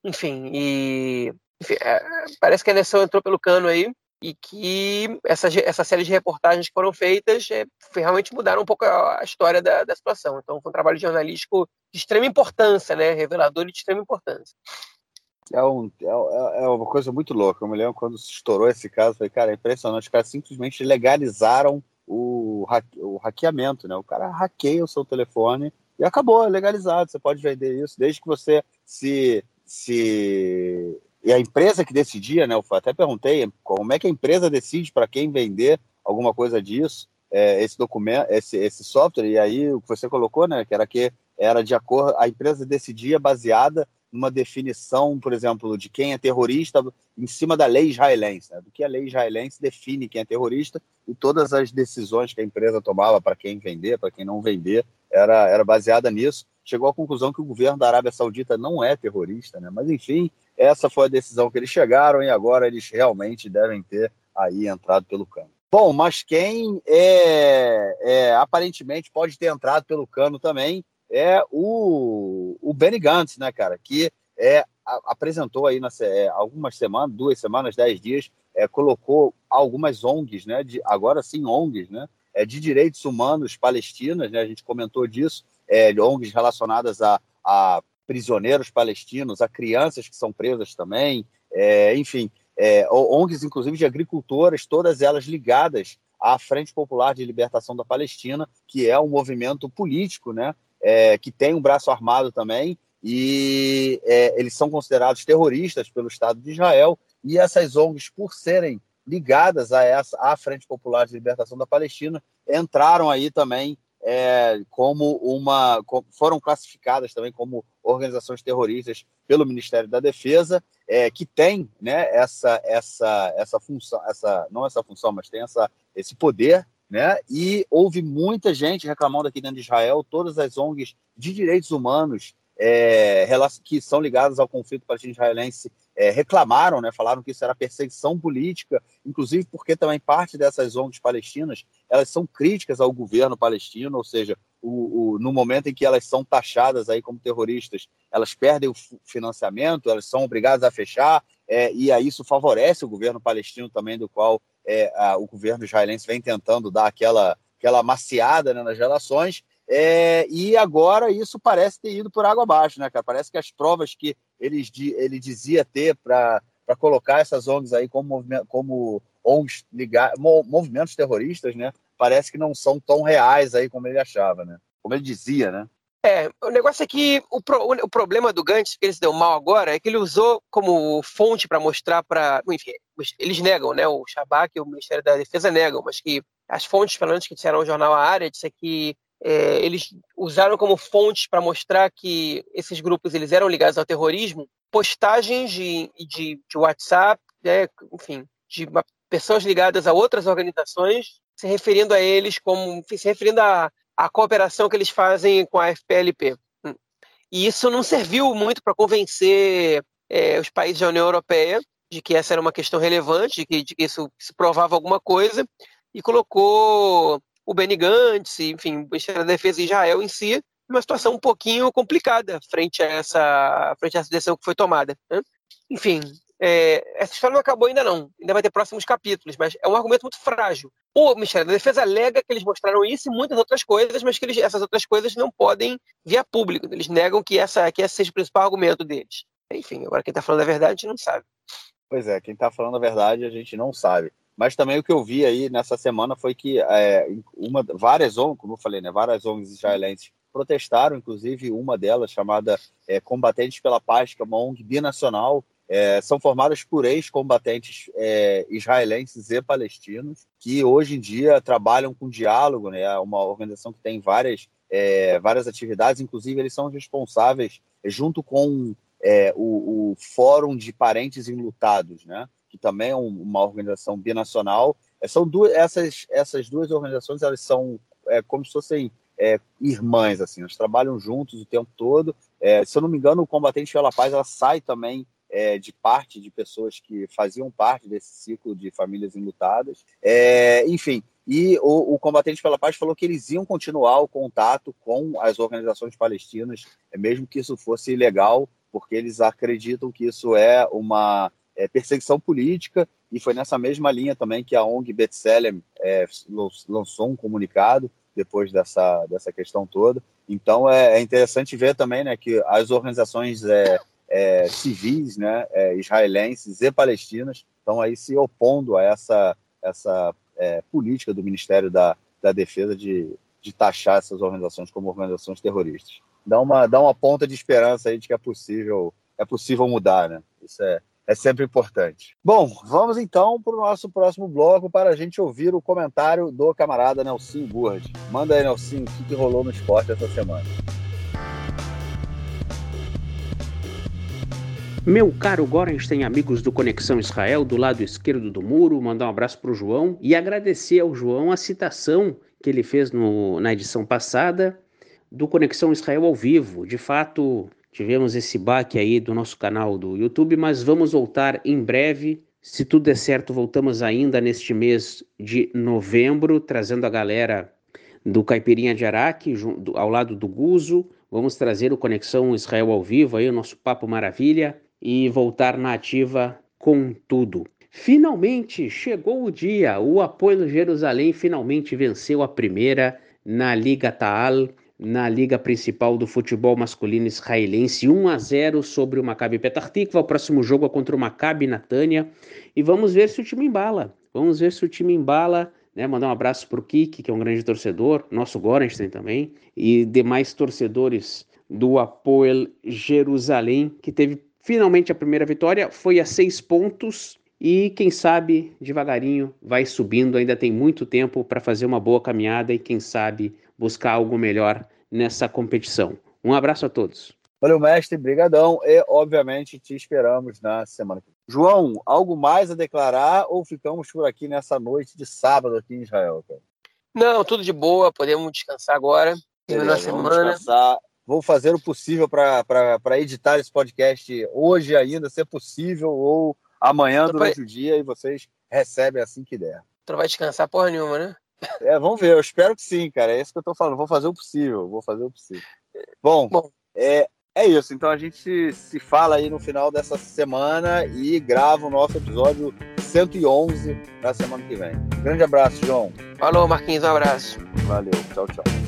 Enfim, e enfim, é, parece que a NSO entrou pelo cano aí e que essa, essa série de reportagens que foram feitas é, realmente mudaram um pouco a, a história da, da, situação. Então, foi um trabalho jornalístico de extrema importância, né, revelador e de extrema importância é, um, é, é, é, uma coisa muito louca. Eu me lembro quando estourou esse caso, falei, cara, é impressionante. Os caras simplesmente legalizaram o, o hackeamento, né? O cara hackeia o seu telefone e acabou, é legalizado. Você pode vender isso desde que você se. se... E a empresa que decidia, né? Eu até perguntei como é que a empresa decide para quem vender alguma coisa disso, é, esse documento, esse, esse software, e aí o que você colocou, né? Que era que era de acordo, a empresa decidia baseada numa definição, por exemplo, de quem é terrorista em cima da lei israelense, né? do que a lei israelense define quem é terrorista e todas as decisões que a empresa tomava para quem vender, para quem não vender, era, era baseada nisso. Chegou à conclusão que o governo da Arábia Saudita não é terrorista, né? mas enfim, essa foi a decisão que eles chegaram e agora eles realmente devem ter aí entrado pelo cano. Bom, mas quem é, é aparentemente pode ter entrado pelo cano também é o, o Benny Gantz, né, cara? Que é, a, apresentou aí nas, é, algumas semanas, duas semanas, dez dias, é, colocou algumas ONGs, né? De, agora sim ONGs, né? É, de direitos humanos palestinas, né? A gente comentou disso, é, ONGs relacionadas a, a prisioneiros palestinos, a crianças que são presas também, é, enfim, é, ONGs inclusive de agricultoras, todas elas ligadas à Frente Popular de Libertação da Palestina, que é um movimento político, né? É, que tem um braço armado também, e é, eles são considerados terroristas pelo Estado de Israel, e essas ONGs, por serem ligadas a essa à Frente Popular de Libertação da Palestina, entraram aí também é, como uma foram classificadas também como organizações terroristas pelo Ministério da Defesa, é, que tem né, essa essa essa função, essa não essa função, mas tem essa esse poder né? E houve muita gente reclamando aqui dentro de Israel, todas as ONGs de direitos humanos é, que são ligadas ao conflito palestino-israelense é, reclamaram, né, falaram que isso era perseguição política, inclusive porque também parte dessas ONGs palestinas elas são críticas ao governo palestino, ou seja, o, o, no momento em que elas são taxadas aí como terroristas, elas perdem o financiamento, elas são obrigadas a fechar, é, e aí isso favorece o governo palestino também, do qual é, a, o governo israelense vem tentando dar aquela, aquela maciada né, nas relações, é, e agora isso parece ter ido por água abaixo, né, cara? Parece que as provas que ele, ele dizia ter para colocar essas ONGs aí como, como ONGs ligar, movimentos terroristas, né? Parece que não são tão reais aí como ele achava, né? Como ele dizia, né? É, o negócio é que o, pro, o, problema do Gantz, que ele se deu mal agora, é que ele usou como fonte para mostrar para. Enfim, eles negam, né? O Shabak e o Ministério da Defesa negam, mas que as fontes, pelo menos que disseram ao jornal A Área, disse que é, eles usaram como fontes para mostrar que esses grupos eles eram ligados ao terrorismo postagens de, de, de WhatsApp, né, enfim, de pessoas ligadas a outras organizações, se referindo a eles como, se referindo à, à cooperação que eles fazem com a FPLP. Hum. E isso não serviu muito para convencer é, os países da União Europeia de que essa era uma questão relevante, de que, de que isso se provava alguma coisa, e colocou o Benny Gantz, enfim, o Ministério da Defesa de Israel em si, uma situação um pouquinho complicada frente a essa, frente a essa decisão que foi tomada. Né? Enfim, é, essa história não acabou ainda não, ainda vai ter próximos capítulos, mas é um argumento muito frágil. O Ministério da Defesa alega que eles mostraram isso e muitas outras coisas, mas que eles, essas outras coisas não podem vir a público. Eles negam que, essa, que esse seja o principal argumento deles. Enfim, agora quem está falando a verdade a gente não sabe. Pois é, quem está falando a verdade a gente não sabe. Mas também o que eu vi aí nessa semana foi que é, uma, várias ONGs, como eu falei, né, várias ONGs israelenses protestaram, inclusive uma delas chamada é, Combatentes pela Paz, que é uma ONG binacional, é, são formadas por ex-combatentes é, israelenses e palestinos, que hoje em dia trabalham com diálogo, né? É uma organização que tem várias, é, várias atividades, inclusive eles são responsáveis, junto com é, o, o, Fórum de Parentes Enlutados, né? que também é um, uma organização binacional. É, são duas, essas, essas duas organizações elas são é, como se fossem é, irmãs, assim, elas trabalham juntos o tempo todo. É, se eu não me engano, o Combatente pela Paz ela sai também é, de parte de pessoas que faziam parte desse ciclo de famílias enlutadas. É, enfim, e o, o, Combatente pela Paz falou que eles iam continuar o contato com as organizações palestinas, mesmo que isso fosse ilegal, porque eles acreditam que isso é uma é, perseguição política, e foi nessa mesma linha também que a ONG Betselem é, lançou um comunicado depois dessa, dessa questão toda. Então é, é interessante ver também né, que as organizações é, é, civis, né, é, israelenses e palestinas, estão aí se opondo a essa, essa é, política do Ministério da, da Defesa de, de taxar essas organizações como organizações terroristas. Dá uma, dá uma ponta de esperança aí de que é possível, é possível mudar, né? Isso é, é sempre importante. Bom, vamos então para o nosso próximo bloco para a gente ouvir o comentário do camarada Nelson Burd. Manda aí, Nelson, o que rolou no esporte essa semana? Meu caro Gorenstein, amigos do Conexão Israel, do lado esquerdo do muro, mandar um abraço para o João e agradecer ao João a citação que ele fez no, na edição passada do Conexão Israel ao vivo. De fato, tivemos esse baque aí do nosso canal do YouTube, mas vamos voltar em breve. Se tudo der certo, voltamos ainda neste mês de novembro, trazendo a galera do Caipirinha de Araque, ao lado do Guzo. Vamos trazer o Conexão Israel ao vivo aí, o nosso papo maravilha e voltar na ativa com tudo. Finalmente chegou o dia, o Apoio Jerusalém finalmente venceu a primeira na Liga Taal, na liga principal do futebol masculino israelense, 1 a 0 sobre o Maccabi Petah Tikva. O próximo jogo é contra o Maccabi Natânia e vamos ver se o time embala. Vamos ver se o time embala. Né, mandar um abraço para o Kiki, que é um grande torcedor, nosso Gorenstein também, e demais torcedores do Apoel Jerusalém, que teve Finalmente a primeira vitória foi a seis pontos e quem sabe devagarinho vai subindo. Ainda tem muito tempo para fazer uma boa caminhada e quem sabe buscar algo melhor nessa competição. Um abraço a todos. Valeu, mestre, brigadão e obviamente te esperamos na semana que vem. João, algo mais a declarar ou ficamos por aqui nessa noite de sábado aqui em Israel? Cara? Não, tudo de boa, podemos descansar agora. Terminou a semana. Descansar vou fazer o possível para editar esse podcast hoje ainda, se possível, ou amanhã então, durante vai... o dia, e vocês recebem assim que der. Tu não vai descansar porra nenhuma, né? É, vamos ver, eu espero que sim, cara. É isso que eu tô falando. Vou fazer o possível, vou fazer o possível. Bom, Bom. É, é isso. Então a gente se fala aí no final dessa semana e grava o nosso episódio 111 na semana que vem. Grande abraço, João. Falou, Marquinhos. Um abraço. Valeu. Tchau, tchau.